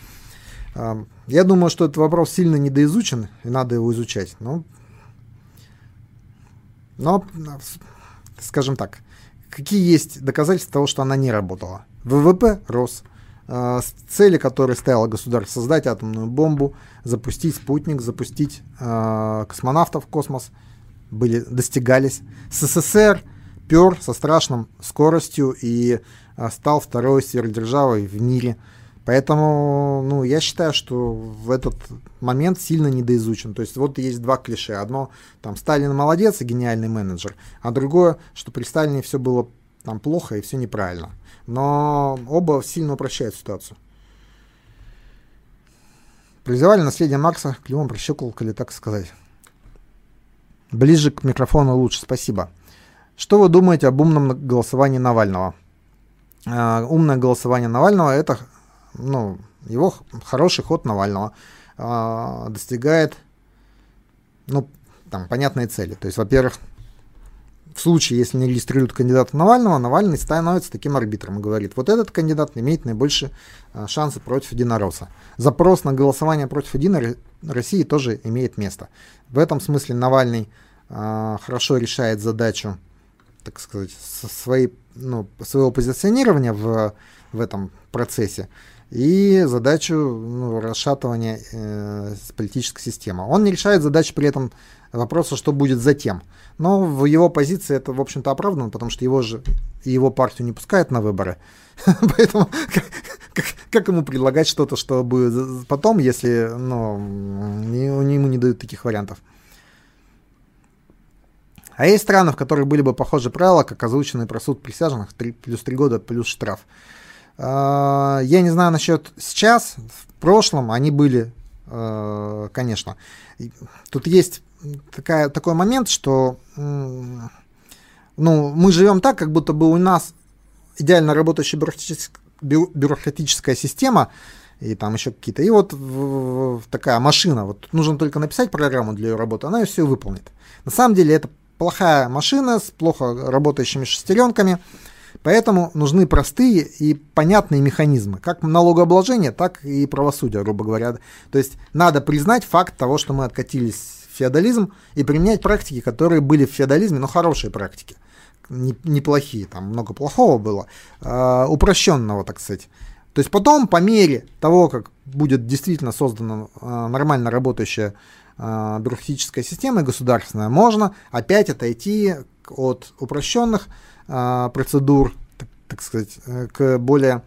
Я думаю, что этот вопрос сильно недоизучен, и надо его изучать. Но, но скажем так, какие есть доказательства того, что она не работала? ВВП рос. Э, цели, которые ставило государство, создать атомную бомбу, запустить спутник, запустить э, космонавтов в космос, были, достигались. СССР пер со страшным скоростью и э, стал второй сверхдержавой в мире. Поэтому, ну, я считаю, что в этот момент сильно недоизучен. То есть вот есть два клише. Одно, там, Сталин молодец и гениальный менеджер, а другое, что при Сталине все было там плохо и все неправильно. Но оба сильно упрощают ситуацию. Призывали наследие Маркса, клювом прощекал, или так сказать. Ближе к микрофону лучше, спасибо. Что вы думаете об умном голосовании Навального? Uh, умное голосование Навального это ну, его хороший ход Навального uh, достигает ну, там, понятной цели. То есть, во-первых, в случае, если не регистрируют кандидата Навального, Навальный становится таким арбитром и говорит, вот этот кандидат имеет наибольшие а, шансы против единоросса. Запрос на голосование против Единой России тоже имеет место. В этом смысле Навальный а, хорошо решает задачу, так сказать, своей, ну, своего позиционирования в, в этом процессе и задачу ну, расшатывания э, политической системы. Он не решает задачу при этом вопроса, что будет затем. Но в его позиции это, в общем-то, оправдано, потому что его же его партию не пускают на выборы. Поэтому как, ему предлагать что-то, что будет потом, если ну, ему не дают таких вариантов? А есть страны, в которых были бы похожие правила, как озвученные про суд присяжных, 3, плюс 3 года, плюс штраф. А, я не знаю насчет сейчас, в прошлом они были, а, конечно. Тут есть такая, такой момент, что ну, мы живем так, как будто бы у нас идеально работающая бюрократическая, бюрократическая система, и там еще какие-то. И вот такая машина, вот нужно только написать программу для ее работы, она ее все выполнит. На самом деле это плохая машина с плохо работающими шестеренками, Поэтому нужны простые и понятные механизмы, как налогообложение, так и правосудие, грубо говоря. То есть надо признать факт того, что мы откатились феодализм и применять практики, которые были в феодализме, но хорошие практики, неплохие, там много плохого было, э, упрощенного, так сказать. То есть потом, по мере того, как будет действительно создана э, нормально работающая э, бюрократическая система государственная, можно опять отойти от упрощенных а, процедур, так, так сказать, э, к более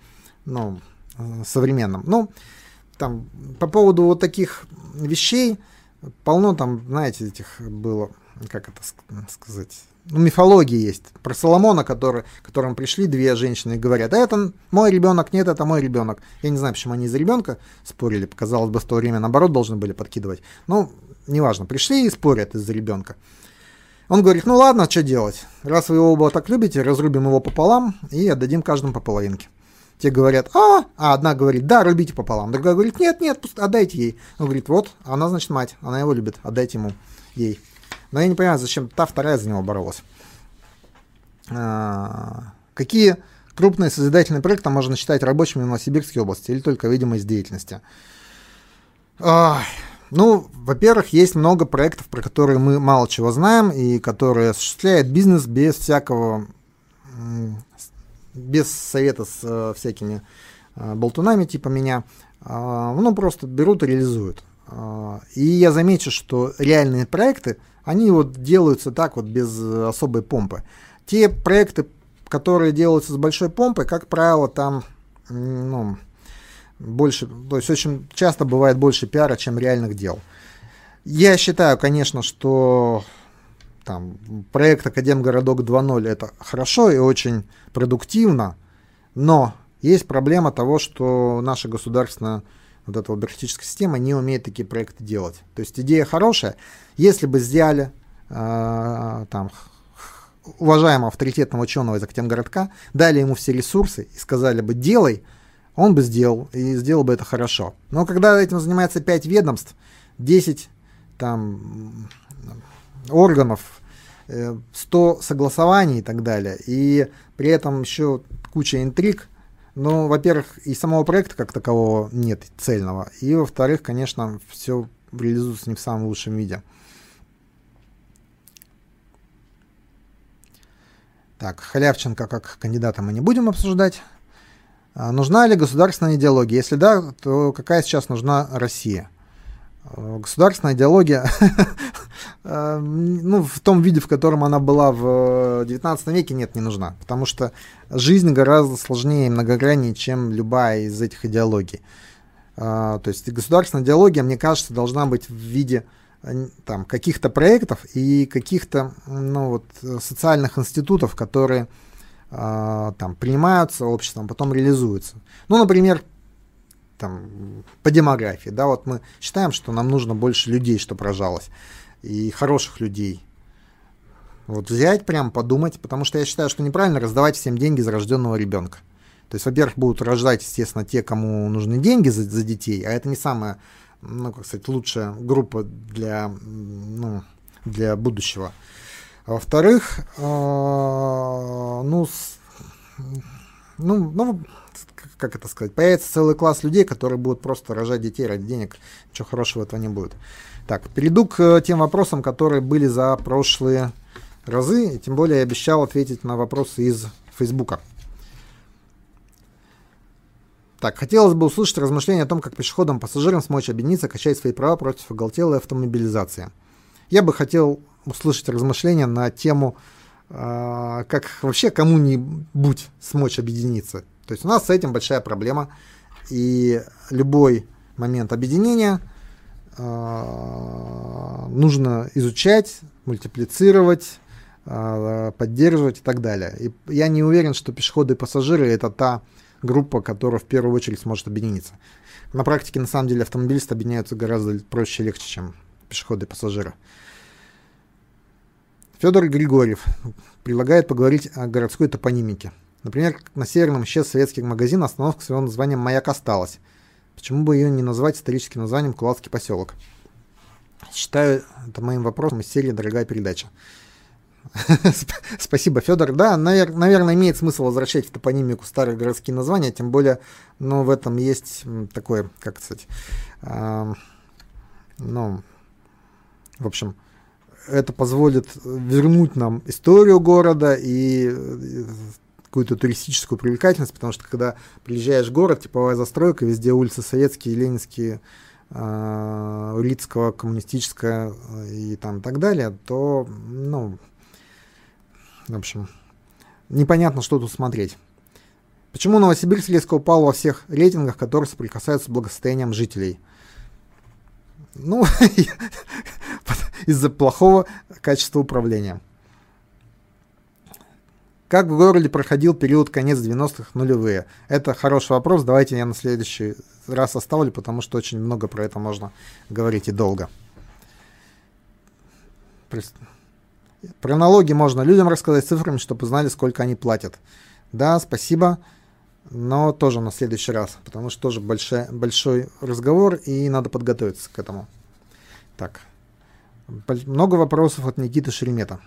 ну, э, современным. Ну, там, по поводу вот таких вещей, полно там, знаете, этих было, как это сказать, ну, мифологии есть. Про Соломона, который, к которому пришли две женщины и говорят, а это мой ребенок, нет, это мой ребенок. Я не знаю, почему они из-за ребенка спорили, показалось бы, в то время наоборот должны были подкидывать. Ну, неважно, пришли и спорят из-за ребенка. Он говорит, ну ладно, что делать? Раз вы его оба так любите, разрубим его пополам и отдадим каждому по половинке. Те говорят, а, а одна говорит, да, рубите пополам. Другая говорит, нет, нет, отдайте ей. Он говорит, вот, она, значит, мать, она его любит, отдайте ему, ей. Но я не понимаю, зачем та вторая за него боролась. А, какие крупные созидательные проекты можно считать рабочими в Новосибирской области или только видимость деятельности? А, ну, во-первых, есть много проектов, про которые мы мало чего знаем и которые осуществляет бизнес без всякого, без совета с э, всякими э, болтунами типа меня. Э, ну, просто берут и реализуют. Э, и я замечу, что реальные проекты, они вот делаются так вот без особой помпы. Те проекты, которые делаются с большой помпой, как правило, там, ну, больше, то есть очень часто бывает больше пиара, чем реальных дел. Я считаю, конечно, что там, проект Академгородок 2.0 это хорошо и очень продуктивно, но есть проблема того, что наша государственная вот эта бюрократическая система не умеет такие проекты делать. То есть идея хорошая. Если бы сделали э, там уважаемого авторитетного ученого из Академгородка, дали ему все ресурсы и сказали бы делай, он бы сделал, и сделал бы это хорошо. Но когда этим занимается 5 ведомств, 10 там, органов, 100 э, согласований и так далее, и при этом еще куча интриг, ну, во-первых, и самого проекта как такового нет цельного, и во-вторых, конечно, все реализуется не в самом лучшем виде. Так, Халявченко как кандидата мы не будем обсуждать. А нужна ли государственная идеология? Если да, то какая сейчас нужна Россия? А, государственная идеология, а, ну, в том виде, в котором она была в XIX веке, нет, не нужна. Потому что жизнь гораздо сложнее и многограннее, чем любая из этих идеологий. То есть государственная идеология, мне кажется, должна быть в виде там, каких-то проектов и каких-то ну, вот, социальных институтов, которые э, там, принимаются обществом, потом реализуются. Ну, например, там, по демографии. Да, вот мы считаем, что нам нужно больше людей, чтобы рожалось, и хороших людей. Вот взять прям, подумать, потому что я считаю, что неправильно раздавать всем деньги за рожденного ребенка. То есть, во-первых, будут рождать, естественно, те, кому нужны деньги за, за детей, а это не самое ну, как сказать, лучшая группа для, ну, для будущего. А во-вторых, э, ну, с, ну, ну, как это сказать, появится целый класс людей, которые будут просто рожать детей ради денег, ничего хорошего этого не будет. Так, перейду к тем вопросам, которые были за прошлые разы, и тем более я обещал ответить на вопросы из Фейсбука. Так, хотелось бы услышать размышления о том, как пешеходам, пассажирам смочь объединиться, качать свои права против оголтелой автомобилизации. Я бы хотел услышать размышления на тему, э, как вообще кому-нибудь смочь объединиться. То есть у нас с этим большая проблема, и любой момент объединения э, нужно изучать, мультиплицировать, э, поддерживать и так далее. И я не уверен, что пешеходы и пассажиры это та группа, которая в первую очередь сможет объединиться. На практике, на самом деле, автомобилисты объединяются гораздо проще и легче, чем пешеходы и пассажиры. Федор Григорьев предлагает поговорить о городской топонимике. Например, на Северном исчез советский магазин, остановка с его названием «Маяк» осталась. Почему бы ее не назвать историческим названием «Кулацкий поселок»? Считаю это моим вопросом из серии «Дорогая передача». Спасибо, Федор. Да, навер- наверное, имеет смысл возвращать в топонимику старые городские названия, тем более, ну, в этом есть такое, как сказать, э, ну, в общем, это позволит вернуть нам историю города и какую-то туристическую привлекательность, потому что когда приезжаешь в город, типовая застройка, везде улицы советские, ленинские, э, Улицкого, коммунистическая и там так далее, то, ну, в общем, непонятно, что тут смотреть. Почему Новосибирск резко упал во всех рейтингах, которые соприкасаются с благосостоянием жителей? Ну, из-за плохого качества управления. Как в городе проходил период конец 90-х нулевые? Это хороший вопрос. Давайте я на следующий раз оставлю, потому что очень много про это можно говорить и долго. Про налоги можно людям рассказать цифрами, чтобы знали, сколько они платят. Да, спасибо, но тоже на следующий раз, потому что тоже большой, большой разговор и надо подготовиться к этому. Так, много вопросов от Никиты Шеремета.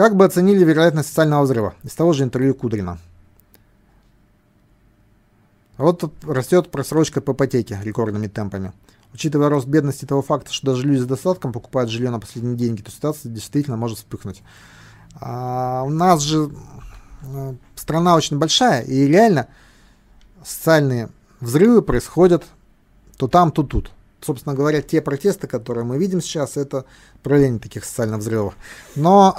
Как бы оценили вероятность социального взрыва из того же интервью Кудрина? Вот растет просрочка по ипотеке рекордными темпами. Учитывая рост бедности того факта, что даже люди с достатком покупают жилье на последние деньги, то ситуация действительно может вспыхнуть. А у нас же э, страна очень большая, и реально социальные взрывы происходят то там, то тут собственно говоря, те протесты, которые мы видим сейчас, это проявление таких социальных взрывов. Но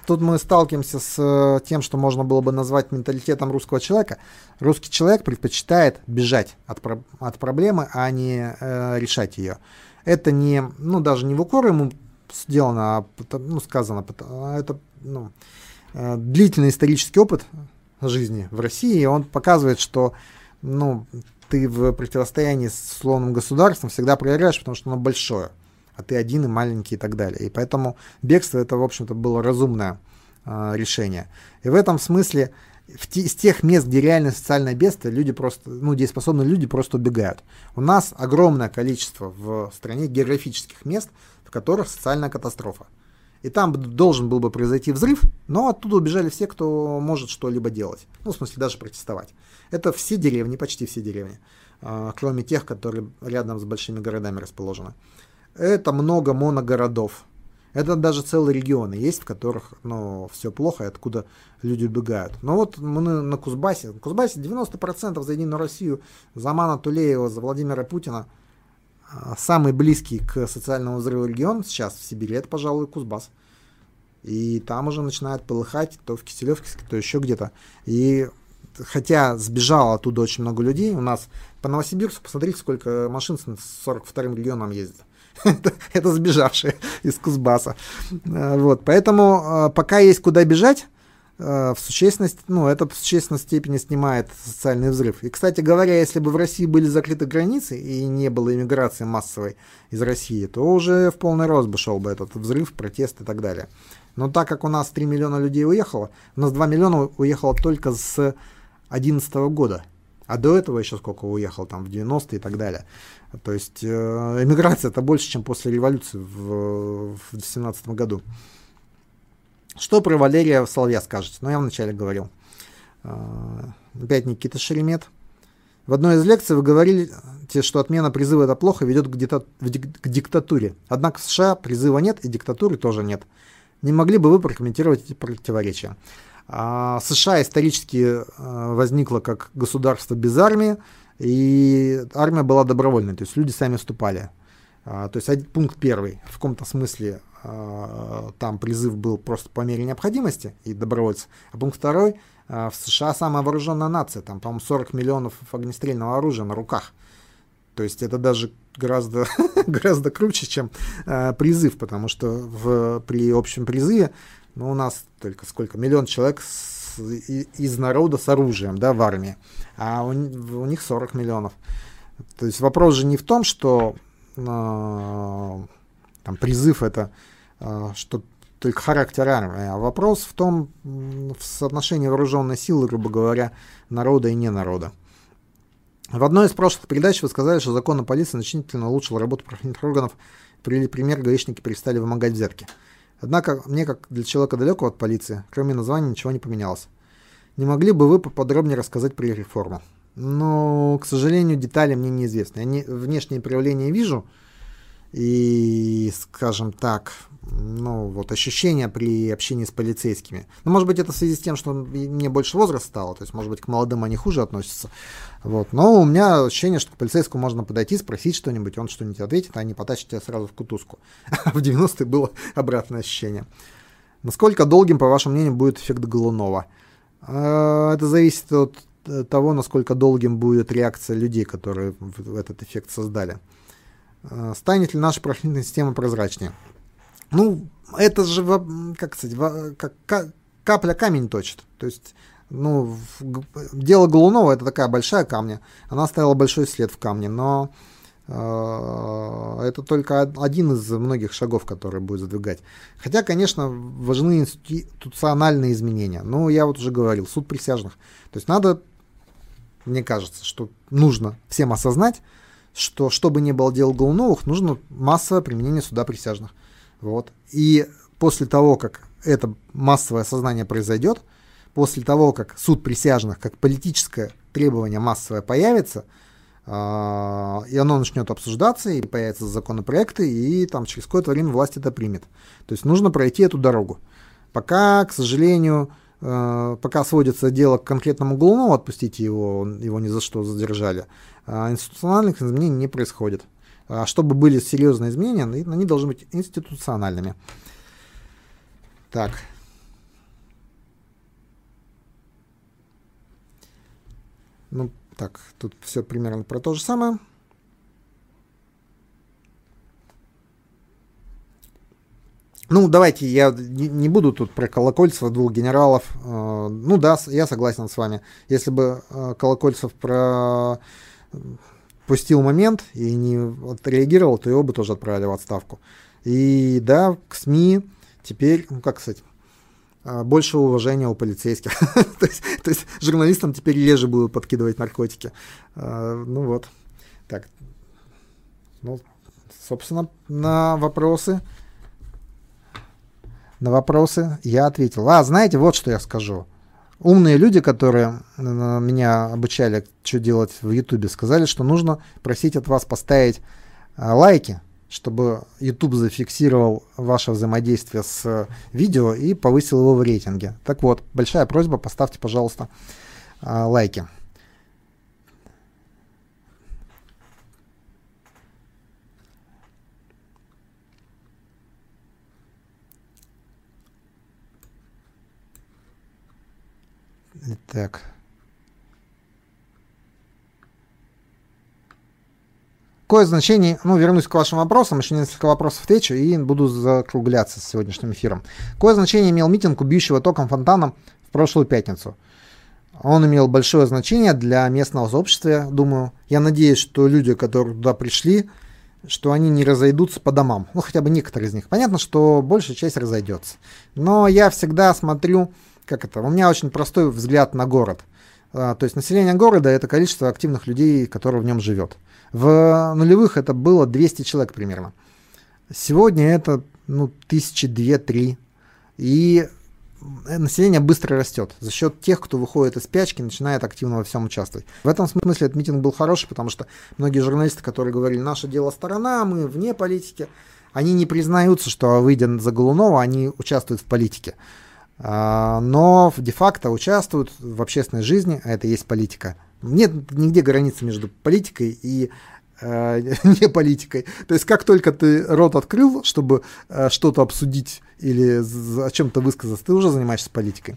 тут мы сталкиваемся с э, тем, что можно было бы назвать менталитетом русского человека. Русский человек предпочитает бежать от, от проблемы, а не э, решать ее. Это не, ну, даже не в укор ему сделано, а ну, сказано, а это ну, э, длительный исторический опыт жизни в России, и он показывает, что ну, ты в противостоянии с условным государством всегда проиграешь, потому что оно большое, а ты один и маленький и так далее. И поэтому бегство это, в общем-то, было разумное э, решение. И в этом смысле в те, из тех мест, где реально социальное бедствие, люди просто, ну, дееспособные люди просто убегают. У нас огромное количество в стране географических мест, в которых социальная катастрофа. И там должен был бы произойти взрыв, но оттуда убежали все, кто может что-либо делать. Ну, в смысле, даже протестовать. Это все деревни, почти все деревни, а, кроме тех, которые рядом с большими городами расположены. Это много моногородов. Это даже целые регионы есть, в которых ну, все плохо, и откуда люди убегают. Но вот мы на Кузбассе. На Кузбассе 90% за Единую Россию, за Мана Тулеева, за Владимира Путина. А, самый близкий к социальному взрыву регион сейчас в Сибири, это, пожалуй, Кузбасс. И там уже начинает полыхать, то в Киселевке, то еще где-то. И хотя сбежало оттуда очень много людей, у нас по Новосибирску, посмотрите, сколько машин с 42-м регионом ездит это, сбежавшие из Кузбасса. Э, вот, поэтому э, пока есть куда бежать, э, в существенности, ну, это в существенной степени снимает социальный взрыв. И, кстати говоря, если бы в России были закрыты границы и не было иммиграции массовой из России, то уже в полный рост бы шел бы этот взрыв, протест и так далее. Но так как у нас 3 миллиона людей уехало, у нас 2 миллиона уехало только с 2011 года. А до этого еще сколько уехал, там, в 90-е и так далее. То есть э, эмиграция это больше, чем после революции в 17 году. Что про Валерия Соловья скажете? Ну, я вначале говорил. Э, опять Никита Шеремет. В одной из лекций вы говорили, что отмена призыва это плохо ведет к, к диктатуре. Однако в США призыва нет и диктатуры тоже нет. Не могли бы вы прокомментировать эти противоречия? А США исторически э, возникла как государство без армии, и армия была добровольной, то есть люди сами вступали. А, то есть пункт первый, в каком-то смысле а, там призыв был просто по мере необходимости и добровольцев. А пункт второй, в США самая вооруженная нация, там, по-моему, 40 миллионов огнестрельного оружия на руках. То есть это даже гораздо, гораздо круче, чем призыв, потому что в, при общем призыве ну, у нас только сколько? Миллион человек с, из народа с оружием, да, в армии. А у, у них 40 миллионов. То есть вопрос же не в том, что э, там призыв это э, что только характер армии, а вопрос в том, в соотношении вооруженной силы, грубо говоря, народа и не народа. В одной из прошлых передач вы сказали, что закон о полиции значительно улучшил работу правоохранительных органов. Привели пример, гаишники перестали вымогать взятки. Однако мне, как для человека далекого от полиции, кроме названия ничего не поменялось. Не могли бы вы поподробнее рассказать про реформу? Но, к сожалению, детали мне неизвестны. Я не, внешние проявления вижу, и, скажем так, ну, вот ощущения при общении с полицейскими. Ну, может быть, это в связи с тем, что мне больше возраст стало, то есть, может быть, к молодым они хуже относятся. Вот. Но у меня ощущение, что к полицейскому можно подойти, спросить что-нибудь, он что-нибудь ответит, а не потащит тебя сразу в кутузку. в 90-е было обратное ощущение. Насколько долгим, по вашему мнению, будет эффект Голунова? А, это зависит от э, того, насколько долгим будет реакция людей, которые этот эффект создали. А, станет ли наша правоохранительная система прозрачнее? Ну, это же, как сказать, как капля камень точит. То есть, ну, дело Голунова это такая большая камня. Она оставила большой след в камне, но э, это только один из многих шагов, которые будет задвигать. Хотя, конечно, важны институциональные изменения. Но я вот уже говорил, суд присяжных. То есть надо, мне кажется, что нужно всем осознать, что, чтобы не было дел Голуновых, нужно массовое применение суда присяжных. Вот. И после того, как это массовое сознание произойдет, после того, как суд присяжных, как политическое требование массовое появится, э, и оно начнет обсуждаться, и появятся законопроекты, и там через какое-то время власть это примет. То есть нужно пройти эту дорогу. Пока, к сожалению, э, пока сводится дело к конкретному Голунову, отпустите его, его ни за что задержали, а институциональных изменений не происходит. А чтобы были серьезные изменения, они должны быть институциональными. Так. Ну, так, тут все примерно про то же самое. Ну, давайте, я не буду тут про Колокольцева, двух генералов. Э, ну да, я согласен с вами. Если бы Колокольцев про пустил момент и не отреагировал, то его бы тоже отправили в отставку. И да, к СМИ теперь, ну как сказать, а, больше уважения у полицейских. то, есть, то есть журналистам теперь реже будут подкидывать наркотики. А, ну вот. Так. Ну, собственно, на вопросы. На вопросы я ответил. А, знаете, вот что я скажу умные люди, которые э, меня обучали, что делать в Ютубе, сказали, что нужно просить от вас поставить э, лайки чтобы YouTube зафиксировал ваше взаимодействие с видео и повысил его в рейтинге. Так вот, большая просьба, поставьте, пожалуйста, лайки. Так. Какое значение, ну, вернусь к вашим вопросам, еще несколько вопросов отвечу и буду закругляться с сегодняшним эфиром. Какое значение имел митинг, убьющего током фонтаном в прошлую пятницу? Он имел большое значение для местного сообщества, думаю. Я надеюсь, что люди, которые туда пришли, что они не разойдутся по домам. Ну, хотя бы некоторые из них. Понятно, что большая часть разойдется. Но я всегда смотрю, как это, у меня очень простой взгляд на город. А, то есть население города – это количество активных людей, которые в нем живет. В нулевых это было 200 человек примерно. Сегодня это ну, тысячи две-три. И население быстро растет за счет тех, кто выходит из спячки, начинает активно во всем участвовать. В этом смысле этот митинг был хороший, потому что многие журналисты, которые говорили, наше дело сторона, мы вне политики, они не признаются, что выйдя за Голунова, они участвуют в политике. А, но де-факто участвуют в общественной жизни, а это есть политика. Нет нигде границы между политикой и э, не политикой. То есть как только ты рот открыл, чтобы э, что-то обсудить или о чем-то высказаться, ты уже занимаешься политикой.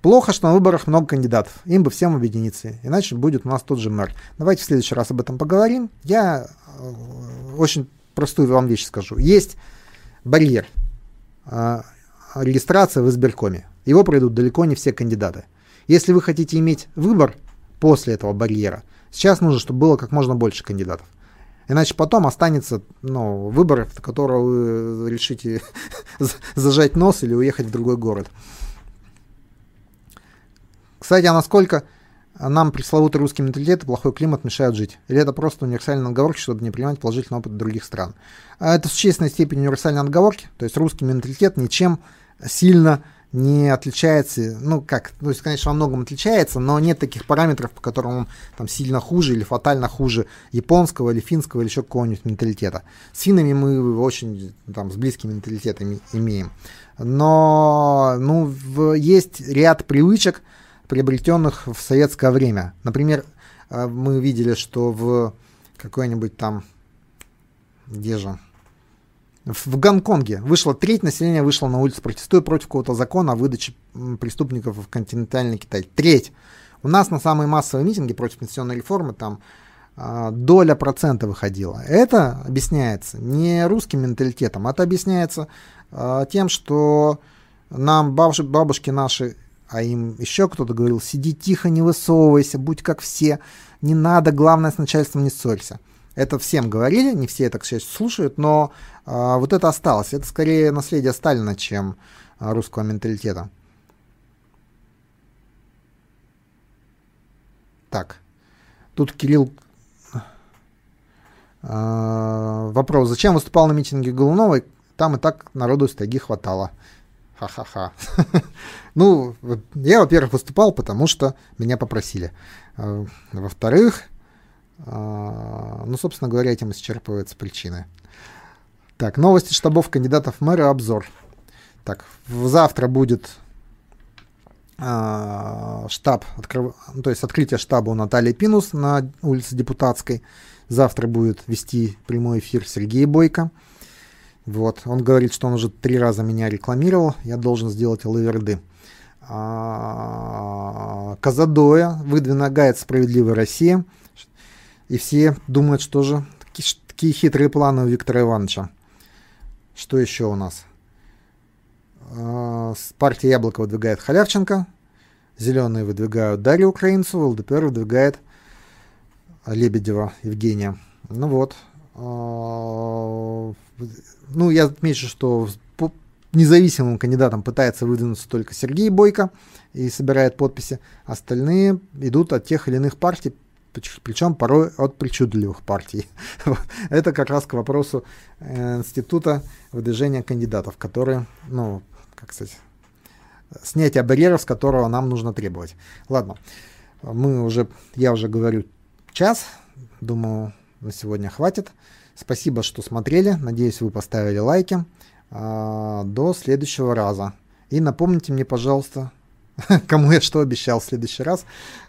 Плохо, что на выборах много кандидатов. Им бы всем объединиться. Иначе будет у нас тот же мэр. Давайте в следующий раз об этом поговорим. Я э, очень простую вам вещь скажу. Есть барьер. Регистрация в избиркоме. Его пройдут далеко не все кандидаты. Если вы хотите иметь выбор, после этого барьера. Сейчас нужно, чтобы было как можно больше кандидатов. Иначе потом останется ну, выбор, в которого вы решите зажать нос или уехать в другой город. Кстати, а насколько нам пресловутый русский менталитет и плохой климат мешают жить? Или это просто универсальные отговорки, чтобы не принимать положительный опыт других стран? А это в существенной степени универсальные отговорки, то есть русский менталитет ничем сильно не отличается, ну как, то есть, конечно, во многом отличается, но нет таких параметров, по которым он там сильно хуже или фатально хуже японского или финского или еще какого-нибудь менталитета. С финнами мы очень там с близкими менталитетами имеем. Но ну, в, есть ряд привычек, приобретенных в советское время. Например, э, мы видели, что в какой-нибудь там, где же, в Гонконге вышло треть населения вышло на улицу протестуя против какого-то закона о выдаче преступников в континентальный Китай. Треть. У нас на самые массовые митинги против пенсионной реформы там э, доля процента выходила. Это объясняется не русским менталитетом, это объясняется э, тем, что нам бабушки, бабушки наши, а им еще кто-то говорил, сиди тихо, не высовывайся, будь как все, не надо, главное с начальством не ссорься. Это всем говорили, не все это, к счастью, слушают, но а, вот это осталось. Это скорее наследие Сталина, чем а, русского менталитета. Так, тут Кирилл Uh, вопрос. Зачем выступал на митинге Голуновой? Там и так народу из тайги хватало. Ха-ха-ха. ну, я, во-первых, выступал, потому что меня попросили. Uh, во-вторых, а, ну, собственно говоря, этим исчерпывается причины. Так, новости штабов кандидатов в мэры, обзор. Так, завтра будет э, штаб, ну, то есть открытие штаба у Натальи Пинус на улице Депутатской. Завтра будет вести прямой эфир Сергей Бойко. Вот, он говорит, что он уже три раза меня рекламировал, я должен сделать лаверды. А, Казадоя выдвигает «Справедливая Россия», и все думают, что же такие, хитрые планы у Виктора Ивановича. Что еще у нас? А, партия Яблоко выдвигает Халявченко, Зеленые выдвигают Дарью Украинцеву, ЛДПР выдвигает Лебедева Евгения. Ну вот. Ну, я отмечу, что независимым кандидатом пытается выдвинуться только Сергей Бойко и собирает подписи. Остальные идут от тех или иных партий, причем порой от причудливых партий. Это как раз к вопросу э, института выдвижения кандидатов, которые, ну, как сказать, снятие барьеров, с которого нам нужно требовать. Ладно, мы уже, я уже говорю час, думаю, на сегодня хватит. Спасибо, что смотрели. Надеюсь, вы поставили лайки. А, до следующего раза. И напомните мне, пожалуйста, кому я что обещал в следующий раз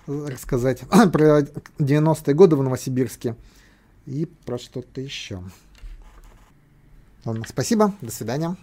рассказать про 90-е годы в Новосибирске и про что-то еще. Ладно, спасибо, до свидания.